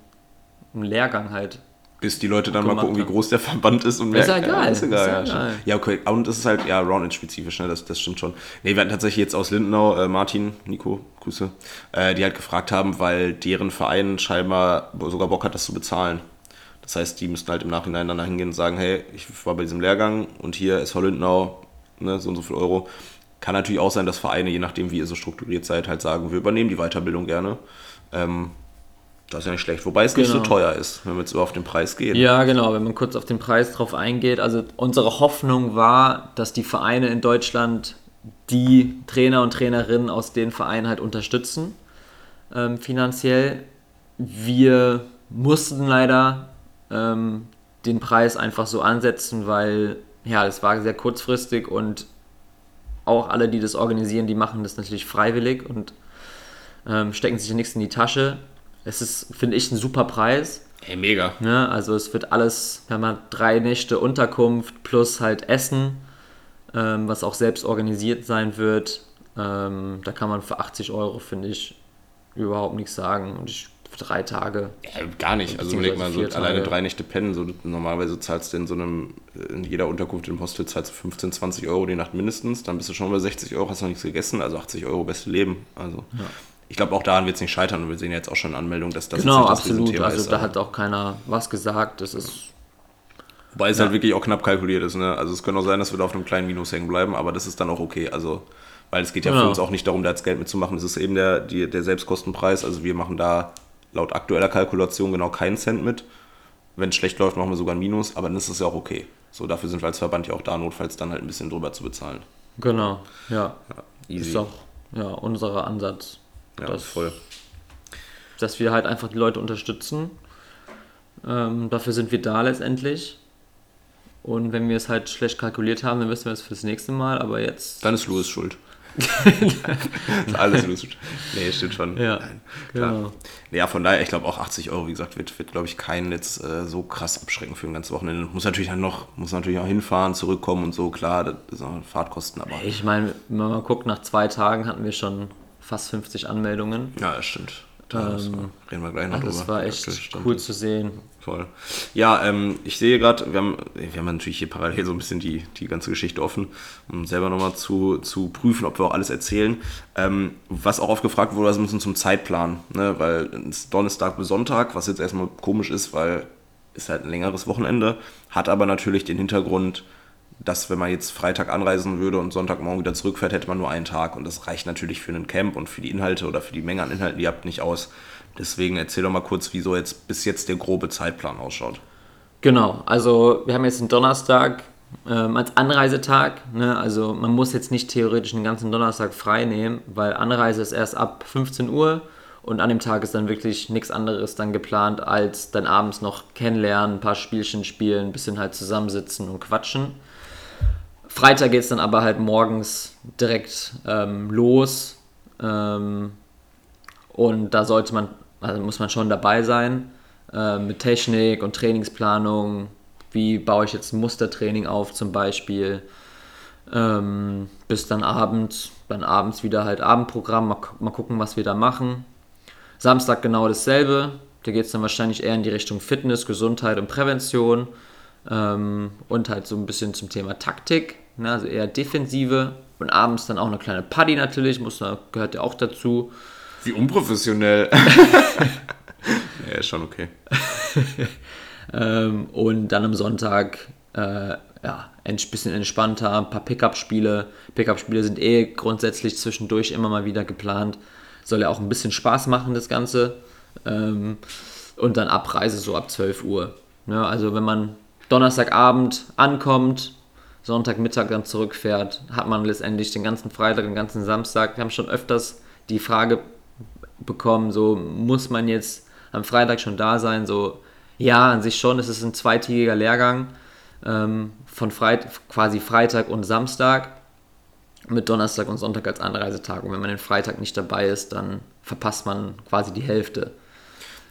einen Lehrgang halt. Bis die Leute dann mal gucken, wie haben. groß der Verband ist und Ist ja merken, egal, ist egal. ist ja ja, egal. ja, okay. Und es ist halt, ja, Rounded-spezifisch, ne? das, das stimmt schon. Nee, wir hatten tatsächlich jetzt aus Lindenau, äh, Martin, Nico, Grüße, äh, die halt gefragt haben, weil deren Verein scheinbar sogar Bock hat, das zu bezahlen. Das heißt, die müssten halt im Nachhinein dann da hingehen und sagen, hey, ich war bei diesem Lehrgang und hier ist Lindenau, ne, so und so viel Euro. Kann natürlich auch sein, dass Vereine, je nachdem, wie ihr so strukturiert seid, halt sagen, wir übernehmen die Weiterbildung gerne. Ähm, das ist ja nicht schlecht. Wobei es nicht so Genau. teuer ist, wenn wir jetzt über auf den Preis gehen. Ja, genau, wenn man kurz auf den Preis drauf eingeht. Also unsere Hoffnung war, dass die Vereine in Deutschland die Trainer und Trainerinnen aus den Vereinen halt unterstützen, ähm, finanziell. Wir mussten leider ähm, den Preis einfach so ansetzen, weil ja, das war sehr kurzfristig und auch alle, die das organisieren, die machen das natürlich freiwillig und ähm, stecken sich nichts in die Tasche. Es ist, finde ich, ein super Preis. Ey, mega. Ne? Also es wird alles, wir haben halt drei Nächte Unterkunft plus halt Essen, ähm, was auch selbst organisiert sein wird. Ähm, da kann man für 80 Euro, finde ich, überhaupt nichts sagen. Und ich drei Tage. Ja, gar nicht. Also überleg mal, so Tage. alleine drei Nächte pennen. So, normalerweise zahlst du in so einem, in jeder Unterkunft im Hostel zahlst du 15, 20 Euro die Nacht mindestens. Dann bist du schon bei 60 Euro, hast noch nichts gegessen. Also 80 Euro beste Leben. Also ich glaube, auch daran wird es nicht scheitern. Und wir sehen ja jetzt auch schon Anmeldungen, dass das Genau, das absolut. Riesenthema Also ist. da hat auch keiner was gesagt. Das ist Wobei es halt wirklich auch knapp kalkuliert ist. Ne? Also es könnte auch sein, dass wir da auf einem kleinen Minus hängen bleiben, aber das ist dann auch okay. Also, weil es geht ja für Genau. uns auch nicht darum, da jetzt Geld mitzumachen. Es ist eben der, die, der Selbstkostenpreis. Also wir machen da laut aktueller Kalkulation genau keinen Cent mit. Wenn es schlecht läuft, machen wir sogar ein Minus, aber dann ist es ja auch okay. So, dafür sind wir als Verband ja auch da, notfalls dann halt ein bisschen drüber zu bezahlen. genau, ja. Easy. Ist auch ja, unser Ansatz. ja, das- voll. dass wir halt einfach die Leute unterstützen. Ähm, dafür sind wir da letztendlich. Und wenn wir es halt schlecht kalkuliert haben, dann wissen wir es fürs nächste Mal. Aber jetzt. Dann ist Louis schuld. Ist alles schuld. Nee, stimmt schon. Ja, Nein, genau. Ja, von daher, ich glaube auch 80 Euro, wie gesagt, wird, wird glaube ich, keinen jetzt äh, so krass abschrecken für ein ganzes Wochenende. Muss natürlich dann noch, muss natürlich auch hinfahren, zurückkommen und so, klar, das ist auch Fahrtkosten, aber Ich meine, wenn man mal guckt, nach zwei Tagen hatten wir schon fast 50 Anmeldungen. ja, das stimmt. Da ist- reden wir gleich noch Also das drüber. war wie echt Stand cool zu sehen. Voll. Ja, ähm, ich sehe gerade, wir haben, wir haben natürlich hier parallel so ein bisschen die, die ganze Geschichte offen, um selber nochmal zu, zu prüfen, ob wir auch alles erzählen. Ähm, was auch oft gefragt wurde, ein bisschen zum Zeitplan, ne? weil es Donnerstag bis Sonntag, was jetzt erstmal komisch ist, weil ist halt ein längeres Wochenende, hat aber natürlich den Hintergrund, dass wenn man jetzt Freitag anreisen würde und Sonntagmorgen wieder zurückfährt, hätte man nur einen Tag und das reicht natürlich für einen Camp und für die Inhalte oder für die Menge an Inhalten, die ihr habt, nicht aus. Deswegen erzähl doch mal kurz, wieso jetzt bis jetzt der grobe Zeitplan ausschaut. Genau, also wir haben jetzt den Donnerstag ähm, als Anreisetag. Ne? Also man muss jetzt nicht theoretisch den ganzen Donnerstag frei nehmen, weil Anreise ist erst ab 15 Uhr und an dem Tag ist dann wirklich nichts anderes dann geplant, als dann abends noch kennenlernen, ein paar Spielchen spielen, ein bisschen halt zusammensitzen und quatschen. Freitag geht es dann aber halt morgens direkt ähm, los. Ähm, und da sollte man, also muss man schon dabei sein äh, mit Technik und Trainingsplanung. Wie baue ich jetzt ein Mustertraining auf zum Beispiel? Ähm, bis dann abends, dann abends wieder halt Abendprogramm, mal, mal gucken, was wir da machen. Samstag genau dasselbe. Da geht es dann wahrscheinlich eher in die Richtung Fitness, Gesundheit und Prävention. Ähm, und halt so ein bisschen zum Thema Taktik, ne, also eher Defensive. Und abends dann auch eine kleine Paddy natürlich, muss, gehört ja auch dazu. Wie unprofessionell. ja, ist schon okay. Ähm, und dann am Sonntag äh, ja, ein bisschen entspannter, ein paar Pickup-Spiele. Pickup-Spiele sind eh grundsätzlich zwischendurch immer mal wieder geplant. Soll ja auch ein bisschen Spaß machen, das Ganze. Ähm, und dann Abreise so ab 12 Uhr. Ne? Also wenn man Donnerstagabend ankommt, Sonntagmittag dann zurückfährt, hat man letztendlich den ganzen Freitag, den ganzen Samstag. Wir haben schon öfters die Frage bekommen, so muss man jetzt am Freitag schon da sein? So, ja, an sich schon, es ist ein zweitägiger Lehrgang ähm, von Freit quasi Freitag und Samstag mit Donnerstag und Sonntag als Anreisetag. Und wenn man den Freitag nicht dabei ist, dann verpasst man quasi die Hälfte.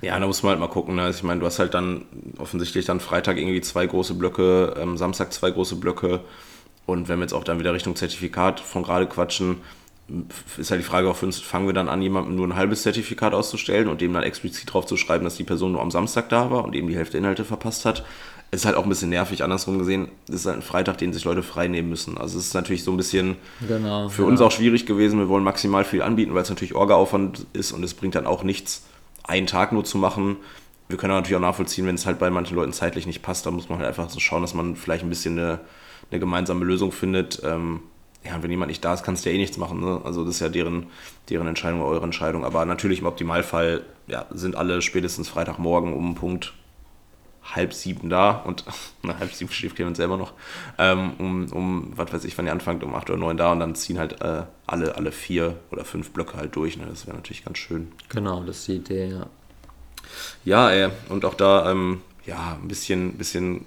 Ja, da muss man halt mal gucken. Ne? Ich meine, du hast halt dann offensichtlich dann Freitag irgendwie zwei große Blöcke, ähm, Samstag zwei große Blöcke. Und wenn wir jetzt auch dann wieder Richtung Zertifikat von gerade quatschen, ist halt die Frage auch für uns, fangen wir dann an, jemandem nur ein halbes Zertifikat auszustellen und dem dann explizit drauf zu schreiben, dass die Person nur am Samstag da war und eben die Hälfte Inhalte verpasst hat. Ist halt auch ein bisschen nervig, andersrum gesehen. Das ist halt ein Freitag, den sich Leute frei nehmen müssen. Also es ist natürlich so ein bisschen genau, für ja. uns auch schwierig gewesen. Wir wollen maximal viel anbieten, weil es natürlich Orga-Aufwand ist und es bringt dann auch nichts, einen Tag nur zu machen. Wir können natürlich auch nachvollziehen, wenn es halt bei manchen Leuten zeitlich nicht passt, dann muss man halt einfach so schauen, dass man vielleicht ein bisschen eine, eine gemeinsame Lösung findet. Ähm, ja, und wenn jemand nicht da ist, kannst du ja eh nichts machen. Ne? Also das ist ja deren, deren Entscheidung, eure Entscheidung. Aber natürlich im Optimalfall ja, sind alle spätestens Freitagmorgen um Punkt halb sieben da und na, halb sieben schläft Clemens selber noch, ähm, um, um, was weiß ich, wann ihr anfangt, um acht oder neun da und dann ziehen halt äh, alle, alle vier oder fünf Blöcke halt durch. Ne? Das wäre natürlich ganz schön. Genau, das ist die Idee, ja. Ja, ey, und auch da, ähm, ja, ein bisschen, bisschen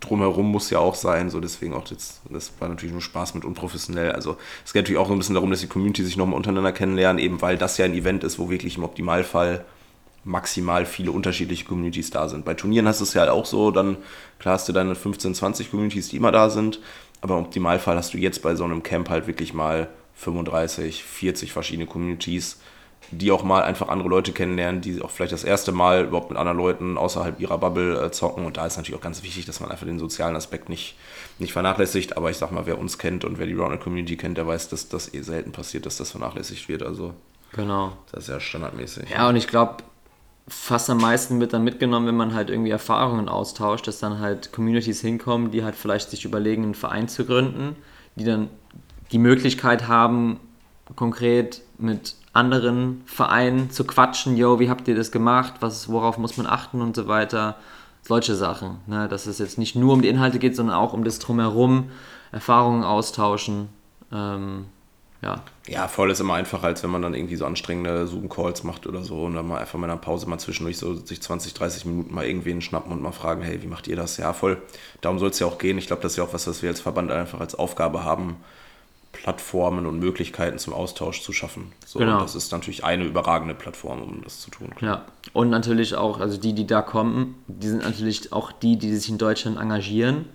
drumherum muss ja auch sein, so deswegen auch das, das war natürlich nur Spaß mit unprofessionell. Also es geht natürlich auch so ein bisschen darum, dass die Community sich nochmal untereinander kennenlernen, eben weil das ja ein Event ist, wo wirklich im Optimalfall maximal viele unterschiedliche Communities da sind. Bei Turnieren hast du es ja halt auch so, dann klar hast du deine 15, 20 Communities, die immer da sind, aber im Optimalfall hast du jetzt bei so einem Camp halt wirklich mal 35, 40 verschiedene Communities, die auch mal einfach andere Leute kennenlernen, die auch vielleicht das erste Mal überhaupt mit anderen Leuten außerhalb ihrer Bubble äh, zocken. Und da ist natürlich auch ganz wichtig, dass man einfach den sozialen Aspekt nicht, nicht vernachlässigt. Aber ich sag mal, wer uns kennt und wer die Rounded Community kennt, der weiß, dass das eh selten passiert, dass das vernachlässigt wird. Also Genau. das ist ja standardmäßig. Ja, und ich glaube, fast am meisten wird dann mitgenommen, wenn man halt irgendwie Erfahrungen austauscht, dass dann halt Communities hinkommen, die halt vielleicht sich überlegen, einen Verein zu gründen, die dann die Möglichkeit haben, konkret mit anderen Vereinen zu quatschen, yo, wie habt ihr das gemacht, was, worauf muss man achten und so weiter. Solche Sachen. Ne? Dass es jetzt nicht nur um die Inhalte geht, sondern auch um das drumherum, Erfahrungen austauschen. Ähm, ja. Ja, voll ist immer einfacher, als wenn man dann irgendwie so anstrengende Zoom-Calls macht oder so und dann mal einfach mal in einer Pause mal zwischendurch so sich 20, 30 Minuten mal irgendwen schnappen und mal fragen, hey, wie macht ihr das? Ja, voll. Darum soll es ja auch gehen. Ich glaube, das ist ja auch was, was wir als Verband einfach als Aufgabe haben, Plattformen und Möglichkeiten zum Austausch zu schaffen. So, Genau. Das ist natürlich eine überragende Plattform, um das zu tun. Ja, und natürlich auch, also die, die da kommen, die sind natürlich auch die, die sich in Deutschland engagieren,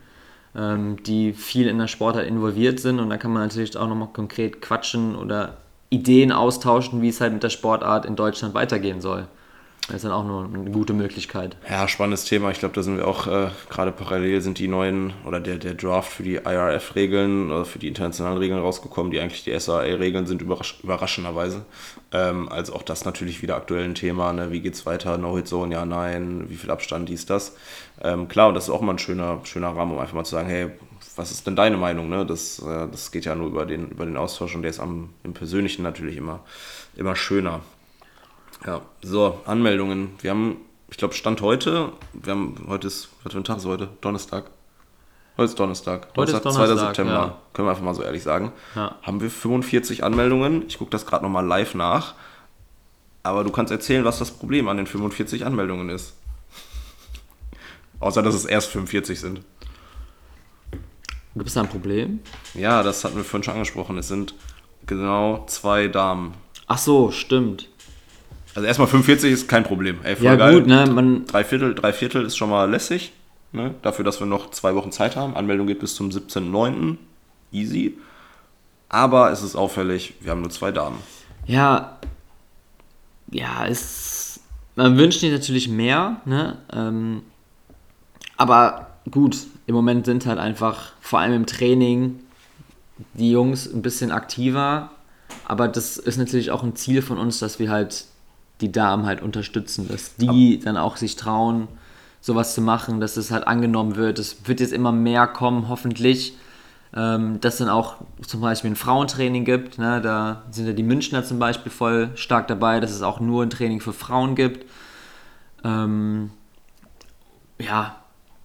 ähm, die viel in der Sportart involviert sind und da kann man natürlich auch nochmal konkret quatschen oder Ideen austauschen, wie es halt mit der Sportart in Deutschland weitergehen soll. Das ist dann auch nur eine gute Möglichkeit. Ja, spannendes Thema. Ich glaube, da sind wir auch äh, gerade parallel sind die neuen oder der, der Draft für die IRF-Regeln oder für die internationalen Regeln rausgekommen, die eigentlich die SAA-Regeln sind, überrasch überraschenderweise. Ähm, also auch das natürlich wieder aktuell ein Thema. Ne? Wie geht's weiter? No-Hit-Zone, ja, nein, wie viel Abstand, dies, das. Ähm, klar, und das ist auch mal ein schöner, schöner Rahmen, um einfach mal zu sagen, hey, was ist denn deine Meinung? Ne? Das, äh, das geht ja nur über den, über den Austausch und der ist am, im Persönlichen natürlich immer, immer schöner. Ja, so, Anmeldungen. Wir haben, ich glaube, Stand heute, wir haben, heute ist, was für ein Tag ist heute? Donnerstag. Heute ist Donnerstag. Heute ist 2. Donnerstag, September. ja. Können wir einfach mal so ehrlich sagen. Ja. Haben wir 45 Anmeldungen. Ich gucke das gerade nochmal live nach. Aber du kannst erzählen, was das Problem an den 45 Anmeldungen ist. Außer, dass es erst 45 sind. Gibt es da ein Problem? Ja, das hatten wir vorhin schon angesprochen. Es sind genau zwei Damen. Ach so, stimmt. Also erstmal 45 ist kein Problem. Ey, voll Ja geil. gut, ne, man, Drei Viertel, drei Viertel ist schon mal lässig. Ne? Dafür, dass wir noch zwei Wochen Zeit haben. Anmeldung geht bis zum 17.09. Easy. Aber es ist auffällig, wir haben nur zwei Damen. ja, ja, es, man wünscht sich natürlich mehr, ne, ähm, aber gut, im Moment sind halt einfach, vor allem im Training, die Jungs ein bisschen aktiver, aber das ist natürlich auch ein Ziel von uns, dass wir halt die Damen halt unterstützen, dass die dann auch sich trauen, sowas zu machen, dass es halt angenommen wird. Es wird jetzt immer mehr kommen, hoffentlich, ähm, dass dann auch zum Beispiel ein Frauentraining gibt. Ne? Da sind ja die Münchner zum Beispiel voll stark dabei, dass es auch nur ein Training für Frauen gibt. Ähm, ja,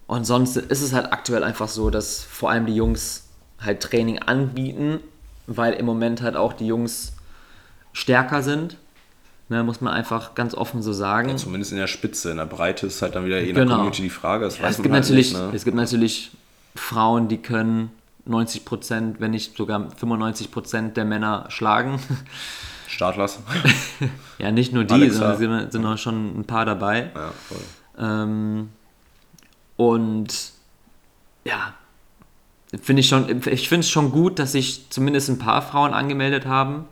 Und sonst ist es halt aktuell einfach so, dass vor allem die Jungs halt Training anbieten, weil im Moment halt auch die Jungs stärker sind. Ne, muss man einfach ganz offen so sagen. Ja, zumindest in der Spitze, in der Breite ist halt dann wieder je nach Genau. Community die Frage. Ja, es, gibt halt natürlich, nicht, ne? es gibt natürlich Frauen, die können 90 Prozent, wenn nicht sogar 95 Prozent der Männer schlagen. Startlers. ja, nicht nur die, Alexa. sondern es sind, sind auch schon ein paar dabei. ja, voll. Ähm, und ja, finde ich schon, ich finde es schon gut, dass sich zumindest ein paar Frauen angemeldet haben.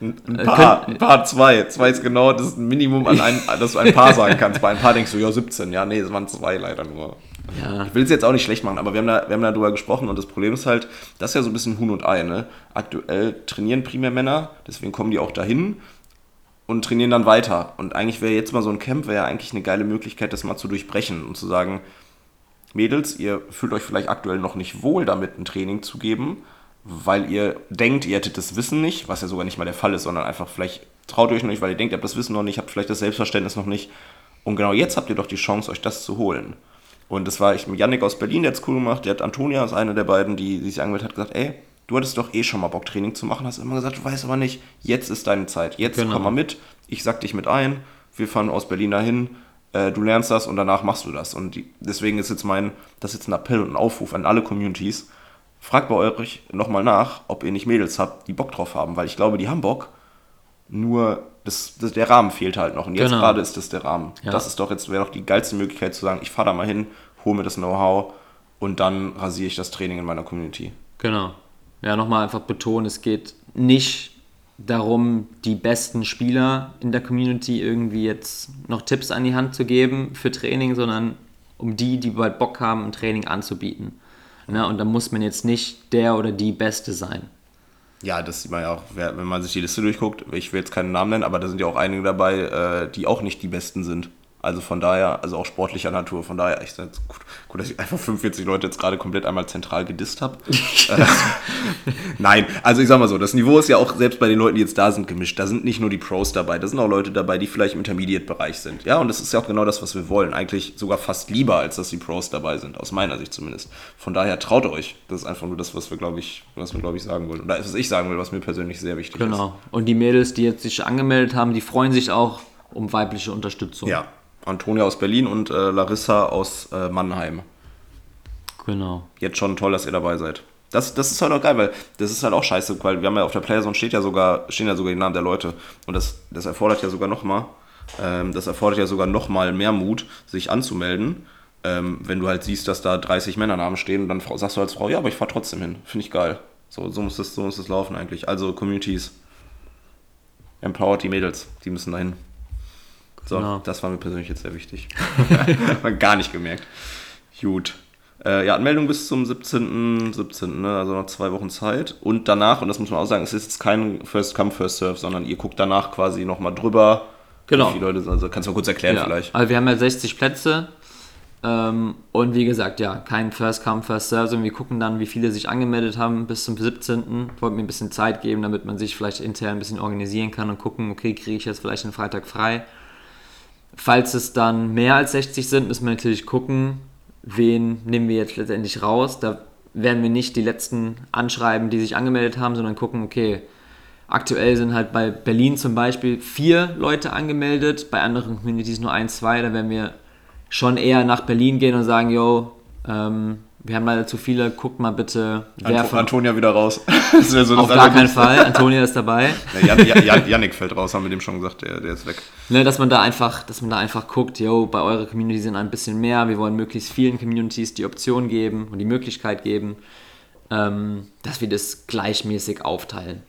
Ein Äh, Paar, ein Paar zwei. Zwei ist genau das Minimum, an ein, dass du ein Paar sagen kannst. Bei ein Paar denkst du, ja, 17. Ja, nee, es waren zwei leider nur. Ja, Ich will es jetzt auch nicht schlecht machen, aber wir haben, da, wir haben darüber gesprochen und das Problem ist halt, das ist ja so ein bisschen Huhn und Ei. Ne? Aktuell trainieren primär Männer, deswegen kommen die auch dahin und trainieren dann weiter. Und eigentlich wäre jetzt mal so ein Camp, wäre ja eigentlich eine geile Möglichkeit, das mal zu durchbrechen und zu sagen, Mädels, ihr fühlt euch vielleicht aktuell noch nicht wohl damit, ein Training zu geben, weil ihr denkt, ihr hättet das Wissen nicht, was ja sogar nicht mal der Fall ist, sondern einfach vielleicht traut ihr euch noch nicht, weil ihr denkt, ihr habt das Wissen noch nicht, habt vielleicht das Selbstverständnis noch nicht. Und genau jetzt habt ihr doch die Chance, euch das zu holen. Und das war ich mit Yannick aus Berlin, der hat's cool gemacht. Der hat Antonia, ist eine der beiden, die, die sich angemeldet hat, gesagt, ey, du hattest doch eh schon mal Bock, Training zu machen. Hast immer gesagt, du weißt aber nicht, jetzt ist deine Zeit. Jetzt Genau. komm mal mit, ich sag dich mit ein, wir fahren aus Berlin dahin, äh, du lernst das und danach machst du das. Und die, deswegen ist jetzt mein, das ist jetzt ein Appell und ein Aufruf an alle Communities. Fragt bei euch nochmal nach, ob ihr nicht Mädels habt, die Bock drauf haben, weil ich glaube, die haben Bock. Nur das, das, der Rahmen fehlt halt noch. Und jetzt Genau. gerade ist das der Rahmen. Ja. Das ist doch jetzt wäre doch die geilste Möglichkeit zu sagen, ich fahre da mal hin, hole mir das Know-how und dann rasiere ich das Training in meiner Community. genau. Ja, nochmal einfach betonen, es geht nicht darum, die besten Spieler in der Community irgendwie jetzt noch Tipps an die Hand zu geben für Training, sondern um die, die bald Bock haben, ein Training anzubieten. Ne? Und da muss man jetzt nicht der oder die Beste sein. Ja, das sieht man ja auch, wenn man sich die Liste durchguckt. Ich will jetzt keinen Namen nennen, aber da sind ja auch einige dabei, äh, die auch nicht die Besten sind. Also von daher, also auch sportlicher Natur, von daher echt gut, gut, dass ich einfach 45 Leute jetzt gerade komplett einmal zentral gedisst habe. äh, nein, also ich sag mal so, das Niveau ist ja auch selbst bei den Leuten, die jetzt da sind, gemischt. Da sind nicht nur die Pros dabei, da sind auch Leute dabei, die vielleicht im Intermediate-Bereich sind. Ja, und das ist ja auch genau das, was wir wollen. Eigentlich sogar fast lieber, als dass die Pros dabei sind, aus meiner Sicht zumindest. Von daher traut euch. Das ist einfach nur das, was wir, glaube ich, was wir, glaube ich, sagen wollen. Oder was ich sagen will, was mir persönlich sehr wichtig ist. Genau. Und die Mädels, die jetzt sich angemeldet haben, die freuen sich auch um weibliche Unterstützung. Ja, Antonia aus Berlin und äh, Larissa aus äh, Mannheim. Genau. Jetzt schon toll, dass ihr dabei seid. Das, das ist halt auch geil, weil das ist halt auch scheiße, weil wir haben ja auf der Playerzone steht ja sogar, stehen ja sogar die Namen der Leute. Und das, das erfordert ja sogar nochmal, ähm, das erfordert ja sogar nochmal mehr Mut, sich anzumelden. Ähm, wenn du halt siehst, dass da 30 Männernamen stehen und dann sagst du als Frau, ja, aber ich fahr trotzdem hin. Finde ich geil. So, so, muss das, so muss das laufen eigentlich. Also Communities. Empowered die Mädels, die müssen dahin. So, Genau. das war mir persönlich jetzt sehr wichtig. Gar nicht gemerkt. Gut. Äh, ja, Anmeldung bis zum 17. 17. Ne? Also noch zwei Wochen Zeit. Und danach, und das muss man auch sagen, es ist jetzt kein First Come, First Serve, sondern ihr guckt danach quasi nochmal drüber. Genau. Wie viele Leute sind. Also kannst du mal kurz erklären Ja. vielleicht. Also wir haben ja 60 Plätze. Ähm, und wie gesagt, ja, kein First Come, First Serve, sondern wir gucken dann, wie viele sich angemeldet haben bis zum 17. Wollten mir ein bisschen Zeit geben, damit man sich vielleicht intern ein bisschen organisieren kann und gucken, okay, kriege ich jetzt vielleicht einen Freitag frei. Falls es dann mehr als 60 sind, müssen wir natürlich gucken, wen nehmen wir jetzt letztendlich raus. Da werden wir nicht die letzten anschreiben, die sich angemeldet haben, sondern gucken, okay, aktuell sind halt bei Berlin zum Beispiel vier Leute angemeldet, bei anderen Communities nur ein, zwei. Da werden wir schon eher nach Berlin gehen und sagen, yo, ähm, wir haben leider zu viele, guckt mal bitte, wer Anto von... Antonia wieder raus. das wäre so Auf gar keinen Fall, Antonia ist dabei. Ja, Jan, Jan, Jan, Yannick fällt raus, haben wir dem schon gesagt, der, der ist weg. Ne, dass man da einfach, dass man da einfach guckt, yo, bei eurer Community sind ein bisschen mehr, wir wollen möglichst vielen Communities die Option geben und die Möglichkeit geben, ähm, dass wir das gleichmäßig aufteilen.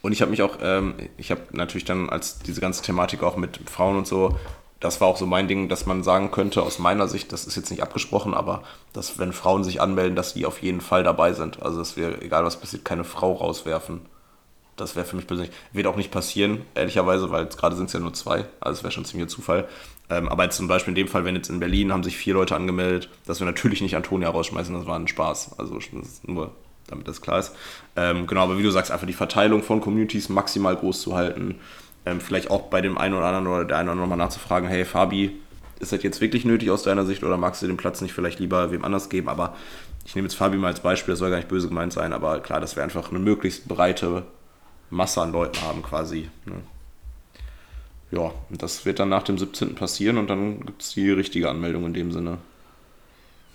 Und ich habe mich auch, ähm, ich habe natürlich dann als diese ganze Thematik auch mit Frauen und so, das war auch so mein Ding, dass man sagen könnte, aus meiner Sicht, das ist jetzt nicht abgesprochen, aber dass wenn Frauen sich anmelden, dass die auf jeden Fall dabei sind. Also dass wir, egal was passiert, keine Frau rauswerfen. Das wäre für mich persönlich, wird auch nicht passieren, ehrlicherweise, weil jetzt gerade sind es ja nur zwei, also es wäre schon ziemlich Zufall. Ähm, aber jetzt zum Beispiel in dem Fall, wenn jetzt in Berlin haben sich vier Leute angemeldet, dass wir natürlich nicht Antonia rausschmeißen, das war ein Spaß. Also nur, damit das klar ist. Ähm, genau, aber wie du sagst, einfach die Verteilung von Communities maximal groß zu halten. Ähm, vielleicht auch bei dem einen oder anderen oder der einen oder anderen mal nachzufragen, hey Fabi, ist das jetzt wirklich nötig aus deiner Sicht oder magst du den Platz nicht vielleicht lieber wem anders geben? Aber ich nehme jetzt Fabi mal als Beispiel, das soll gar nicht böse gemeint sein, aber klar, dass wir einfach eine möglichst breite Masse an Leuten haben quasi. Ne? Ja, und das wird dann nach dem 17. passieren und dann gibt es die richtige Anmeldung in dem Sinne.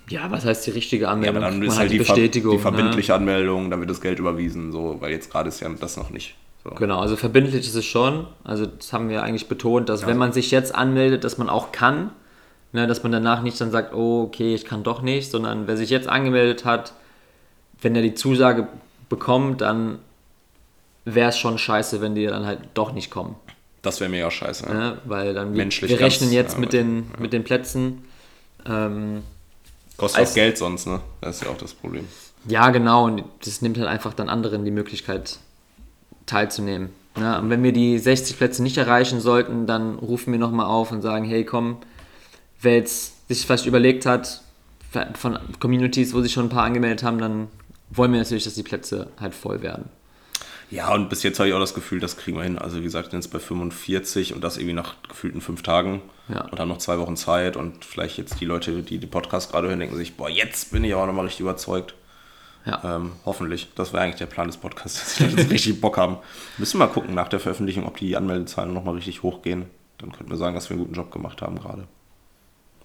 Ja, was heißt die richtige Ja, Anmeldung? aber dann ist halt die, Bestätigung. die verbindliche Anmeldung, dann wird das Geld überwiesen, so, weil jetzt gerade ist ja das noch nicht. So. Genau, also verbindlich ist es schon. Also das haben wir eigentlich betont, dass wenn man sich jetzt anmeldet, dass man auch kann. Ne, dass man danach nicht dann sagt, oh, okay, ich kann doch nicht, sondern wer sich jetzt angemeldet hat, wenn er die Zusage bekommt, dann wäre es schon scheiße, wenn die dann halt doch nicht kommen. Das wäre scheiße. Ja. Ne? Weil dann wir, Menschlich wir ganz- rechnen jetzt ja, mit, den, mit den Plätzen. Ähm, Kostet Als- auch Geld sonst, ne? Das ist ja auch das Problem. Ja, genau. Und das nimmt halt einfach dann anderen die Möglichkeit teilzunehmen. Ne? Und wenn wir die 60 Plätze nicht erreichen sollten, dann rufen wir nochmal auf und sagen, hey komm, wer jetzt sich vielleicht überlegt hat, von Communities, wo sich schon ein paar angemeldet haben, dann wollen wir natürlich, dass die Plätze halt voll werden. Ja, und bis jetzt habe ich auch das Gefühl, das kriegen wir hin. Also wie gesagt, jetzt bei 45 und das irgendwie nach gefühlten fünf Tagen Ja. und haben noch zwei Wochen Zeit und vielleicht jetzt die Leute, die den Podcast gerade hören, denken sich, boah, jetzt bin ich aber nochmal richtig überzeugt. Ja. Ähm, hoffentlich. Das wäre eigentlich der Plan des Podcasts, dass die Leute richtig Bock haben. Müssen wir mal gucken nach der Veröffentlichung, ob die Anmeldezahlen nochmal richtig hochgehen. Dann könnten wir sagen, dass wir einen guten Job gemacht haben gerade.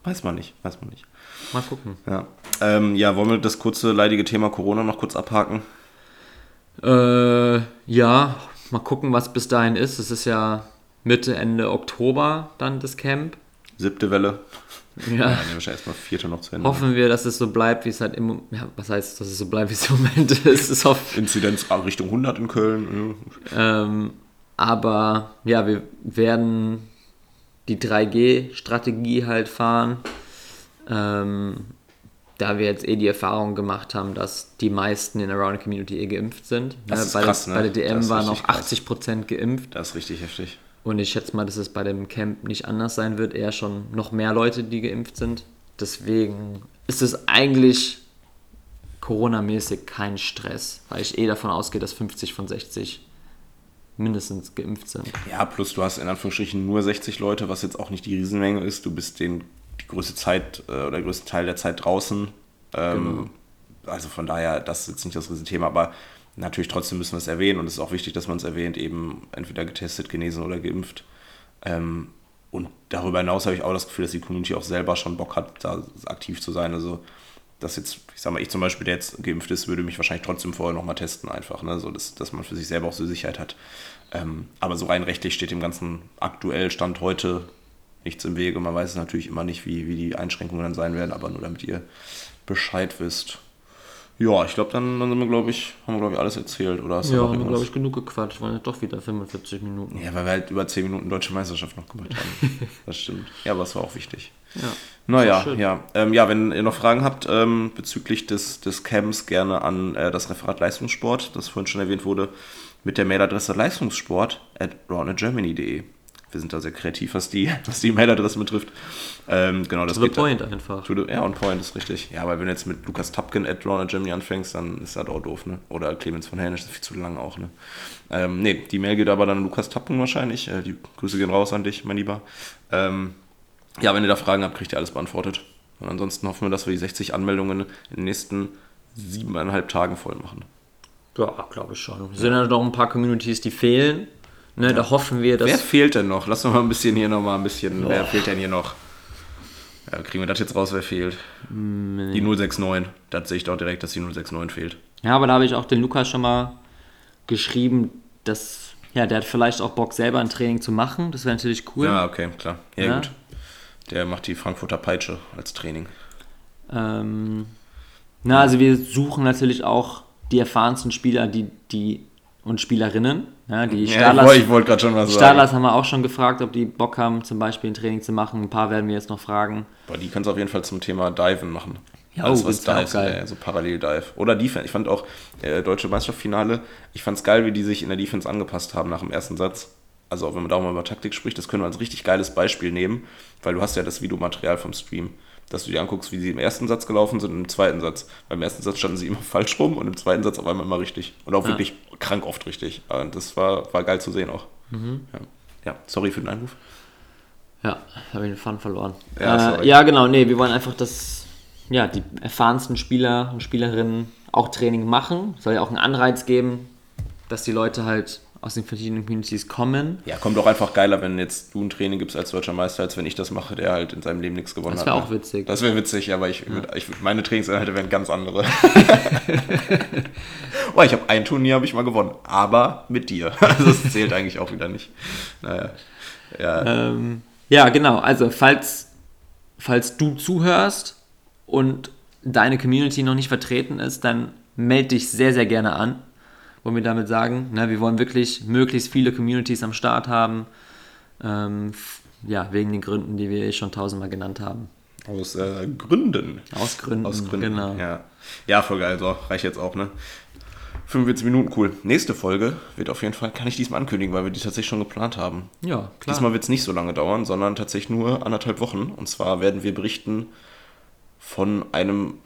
Weiß man nicht, weiß man nicht. Mal gucken. Ja. Ähm, ja, wollen wir das kurze leidige Thema Corona noch kurz abhaken? Äh, ja, mal gucken, was bis dahin ist. Es ist ja Mitte, Ende Oktober dann das Camp. Siebte Welle. Ja. Ja, nehmen wir schon erstmal vierte noch zu Ende. Hoffen wir, dass es so bleibt, wie es halt im ja, was heißt, dass es so bleibt, wie es im Moment ist. ist hoff, Inzidenz Richtung 100 in Köln. ähm, aber ja, wir werden die 3G-Strategie halt fahren. Ähm, da wir jetzt eh die Erfahrung gemacht haben, dass die meisten in der Around Community eh geimpft sind. Das Ja, ist bei, krass, der, ne? bei der DM waren noch krass. 80% geimpft. Das ist richtig heftig. Und ich schätze mal, dass es bei dem Camp nicht anders sein wird. Eher schon noch mehr Leute, die geimpft sind. Deswegen ist es eigentlich Corona-mäßig kein Stress, weil ich eh davon ausgehe, dass 50 von 60 mindestens geimpft sind. Ja, plus du hast in Anführungsstrichen nur 60 Leute, was jetzt auch nicht die Riesenmenge ist. Du bist den, die größte Zeit äh, oder der größte Teil der Zeit draußen. Ähm, Also von daher, das ist jetzt nicht das Riesenthema, aber natürlich trotzdem müssen wir es erwähnen und es ist auch wichtig, dass man es erwähnt, eben entweder getestet, genesen oder geimpft. Ähm, und darüber hinaus habe ich auch das Gefühl, dass die Community auch selber schon Bock hat, da aktiv zu sein. Also, dass jetzt, ich sag mal, ich zum Beispiel, der jetzt geimpft ist, würde mich wahrscheinlich trotzdem vorher nochmal testen, einfach, ne? so dass, dass man für sich selber auch so Sicherheit hat. Ähm, aber so rein rechtlich steht dem Ganzen aktuell Stand heute nichts im Wege. Man weiß natürlich immer nicht, wie, wie die Einschränkungen dann sein werden, aber nur damit ihr Bescheid wisst. Ja, ich glaube, dann, dann sind wir, glaube ich, haben wir, glaube ich, alles erzählt, oder? Hast du noch irgendwas? genug gequatscht. Waren ja doch wieder 45 Minuten. Ja, weil wir halt über 10 Minuten Deutsche Meisterschaft noch gemacht haben. Das stimmt. Ja, aber es war auch wichtig. Ja. Naja, ja. Ähm, ja, wenn ihr noch Fragen habt ähm, bezüglich des, des Camps, gerne an äh, das Referat Leistungssport, das vorhin schon erwähnt wurde, mit der Mailadresse leistungssport at roundedgermany.de. Wir sind da sehr kreativ, was die, was die Mailadresse betrifft. Ähm, genau, das To the geht da- point einfach. To the, ja, on point ist richtig. Ja, aber wenn du jetzt mit Lukas Tapkin at Round Germany anfängst, dann ist das auch doof, ne? Oder Clemens von Hänisch, das ist viel zu lang auch, ne? Ähm, nee, die Mail geht aber dann an Lukas Tapkin wahrscheinlich. Äh, die Grüße gehen raus an dich, mein Lieber. Ähm, ja, wenn ihr da Fragen habt, kriegt ihr alles beantwortet. Und ansonsten hoffen wir, dass wir die 60 Anmeldungen in den nächsten siebeneinhalb Tagen voll machen. Ja, glaube ich schon. Es sind ja noch ein paar Communities, die fehlen. Ne, Da hoffen wir, dass. Wer fehlt denn noch? Lass uns mal ein bisschen hier noch mal ein bisschen. Wer fehlt denn hier noch? Ja, kriegen wir das jetzt raus, wer fehlt? Die 069. Das sehe ich doch direkt, dass die 069 fehlt. Ja, aber da habe ich auch den Lukas schon mal geschrieben, dass. Ja, der hat vielleicht auch Bock, selber ein Training zu machen. Das wäre natürlich cool. Ja, okay, klar. Ja, Ja. gut. Der macht die Frankfurter Peitsche als Training. Ähm, na, also wir suchen natürlich auch die erfahrensten Spieler, die, die und Spielerinnen. Ja, die Ja, Stadlers, ich wollte- gerade schon was die sagen. Stadlers haben wir auch schon gefragt, ob die Bock haben, zum Beispiel ein Training zu machen. Ein paar werden wir jetzt noch fragen. Aber die kannst du auf jeden Fall zum Thema Diven machen. Ja, Alles, oh, was Dives, geil. äh, so Parallel-Dive. Oder Defense. Ich fand auch äh, Deutsche Meisterschaftsfinale, ich fand es geil, wie die sich in der Defense angepasst haben nach dem ersten Satz. Also auch wenn man da auch mal über Taktik spricht, das können wir als richtig geiles Beispiel nehmen, weil du hast ja das Videomaterial vom Stream, dass du dir anguckst, wie sie im ersten Satz gelaufen sind und im zweiten Satz. Beim ersten Satz standen sie immer falsch rum und im zweiten Satz auf einmal immer richtig. Und auch Ja. wirklich krank oft richtig. Und das war, war geil zu sehen auch. Mhm. Ja. ja, sorry für den Einruf. Ja, habe ich den Fun verloren. Ja, äh, ja, genau, nee, wir wollen einfach, dass ja, die erfahrensten Spieler und Spielerinnen auch Training machen. Soll ja auch einen Anreiz geben, dass die Leute halt aus den verschiedenen Communities kommen. Ja, kommt doch einfach geiler, wenn jetzt du ein Training gibst als deutscher Meister, als wenn ich das mache, der halt in seinem Leben nichts gewonnen Das hat. wär ne? auch witzig. Das wäre witzig, aber ich, würd- ich, meine Trainingsinhalte wären ganz andere. oh, ich habe ein Turnier habe ich mal gewonnen, aber mit dir. Also das zählt eigentlich auch wieder nicht. Naja. Ja, Ähm, ja, genau. Also, falls, falls du zuhörst und deine Community noch nicht vertreten ist, dann melde dich sehr, sehr gerne an. Wollen wir damit sagen, ne, wir wollen wirklich möglichst viele Communities am Start haben. Ähm, ja, wegen den Gründen, die wir eh schon tausendmal genannt haben. aus äh, Gründen. Aus Gründen, Aus Gründen. genau. Ja. ja, voll geil. So, reicht jetzt auch, ne? 45 Minuten, cool. Nächste Folge wird auf jeden Fall, kann ich diesmal ankündigen, weil wir die tatsächlich schon geplant haben. Ja, klar. Diesmal wird es nicht so lange dauern, sondern tatsächlich nur anderthalb Wochen. Und zwar werden wir berichten von einem,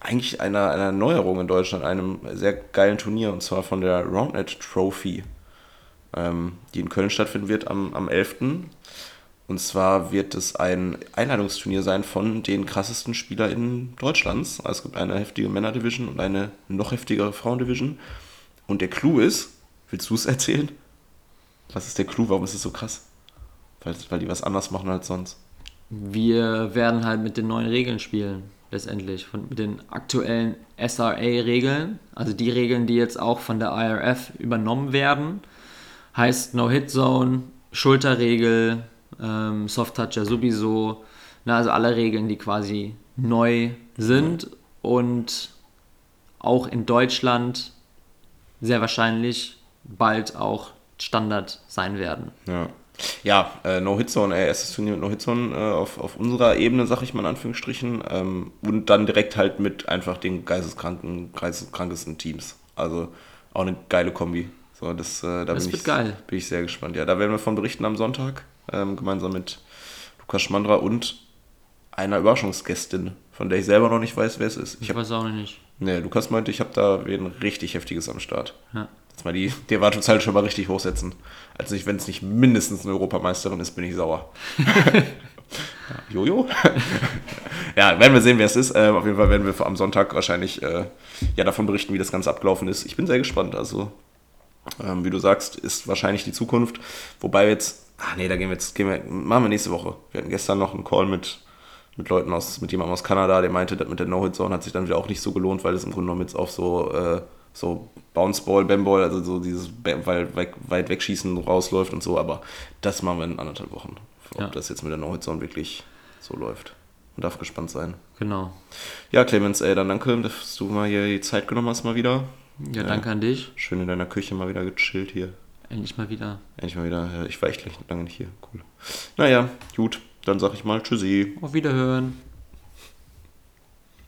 eigentlich einer, einer Neuerung in Deutschland, einem sehr geilen Turnier, und zwar von der Roundnet Trophy, ähm, die in Köln stattfinden wird am, am 11. Und zwar wird es ein Einladungsturnier sein von den krassesten SpielerInnen Deutschlands. Also es gibt eine heftige Männerdivision und eine noch heftigere Frauendivision. Und der Clou ist, willst du es erzählen? Was ist der Clou? Warum ist es so krass? Weil, weil die was anders machen als sonst. Wir werden halt mit den neuen Regeln spielen, letztendlich. Von, den aktuellen SRA-Regeln, also die Regeln, die jetzt auch von der IRF übernommen werden. Heißt No-Hit-Zone, Schulterregel, ähm, Soft-Touch ja sowieso. Na, also alle Regeln, die quasi neu sind und auch in Deutschland sehr wahrscheinlich bald auch Standard sein werden. Ja. Ja, äh, No-Hit-Zone, äh, erstes Turnier mit No-Hit-Zone äh, auf, auf unserer Ebene, sag ich mal in Anführungsstrichen. Ähm, und dann direkt halt mit einfach den geisteskranken, geisteskrankesten Teams. Also auch eine geile Kombi. So, das, äh, da Das bin wird ich, geil. bin ich sehr gespannt. Ja, da werden wir von berichten am Sonntag, ähm, gemeinsam mit Lukas Schmandra und einer Überraschungsgästin, von der ich selber noch nicht weiß, wer es ist. Ich Ich hab, weiß auch noch nicht. nee, Lukas meinte, ich habe da ein richtig heftiges am Start. Ja. Jetzt mal die, die Erwartungshaltung schon mal richtig hochsetzen. Also wenn es nicht mindestens eine Europameisterin ist, bin ich sauer. Jojo? ja, werden wir sehen, wer es ist. Ähm, auf jeden Fall werden wir am Sonntag wahrscheinlich äh, ja, davon berichten, wie das Ganze abgelaufen ist. Ich bin sehr gespannt. Also, ähm, wie du sagst, ist wahrscheinlich die Zukunft. Wobei wir jetzt, ach nee, da gehen wir jetzt, gehen wir, machen wir nächste Woche. Wir hatten gestern noch einen Call mit, mit Leuten aus, mit jemandem aus Kanada, der meinte, das mit der No-Hit-Zone hat sich dann wieder auch nicht so gelohnt, weil es im Grunde genommen jetzt auf so, äh, so Bounceball, Bamball, also so dieses weit, weit, weit wegschießen rausläuft und so, aber das machen wir in anderthalb Wochen. Ob Ja. das jetzt mit der No-Hit-Zone wirklich so läuft. Man darf gespannt sein. Genau. Ja, Clemens, ey, dann danke, dass du mal hier die Zeit genommen hast, mal wieder. Ja, danke an dich. Schön in deiner Küche mal wieder gechillt hier. Endlich mal wieder. Endlich mal wieder. Ich war echt lange nicht hier. Cool. Naja, gut. Dann sag ich mal Tschüssi. Auf Wiederhören.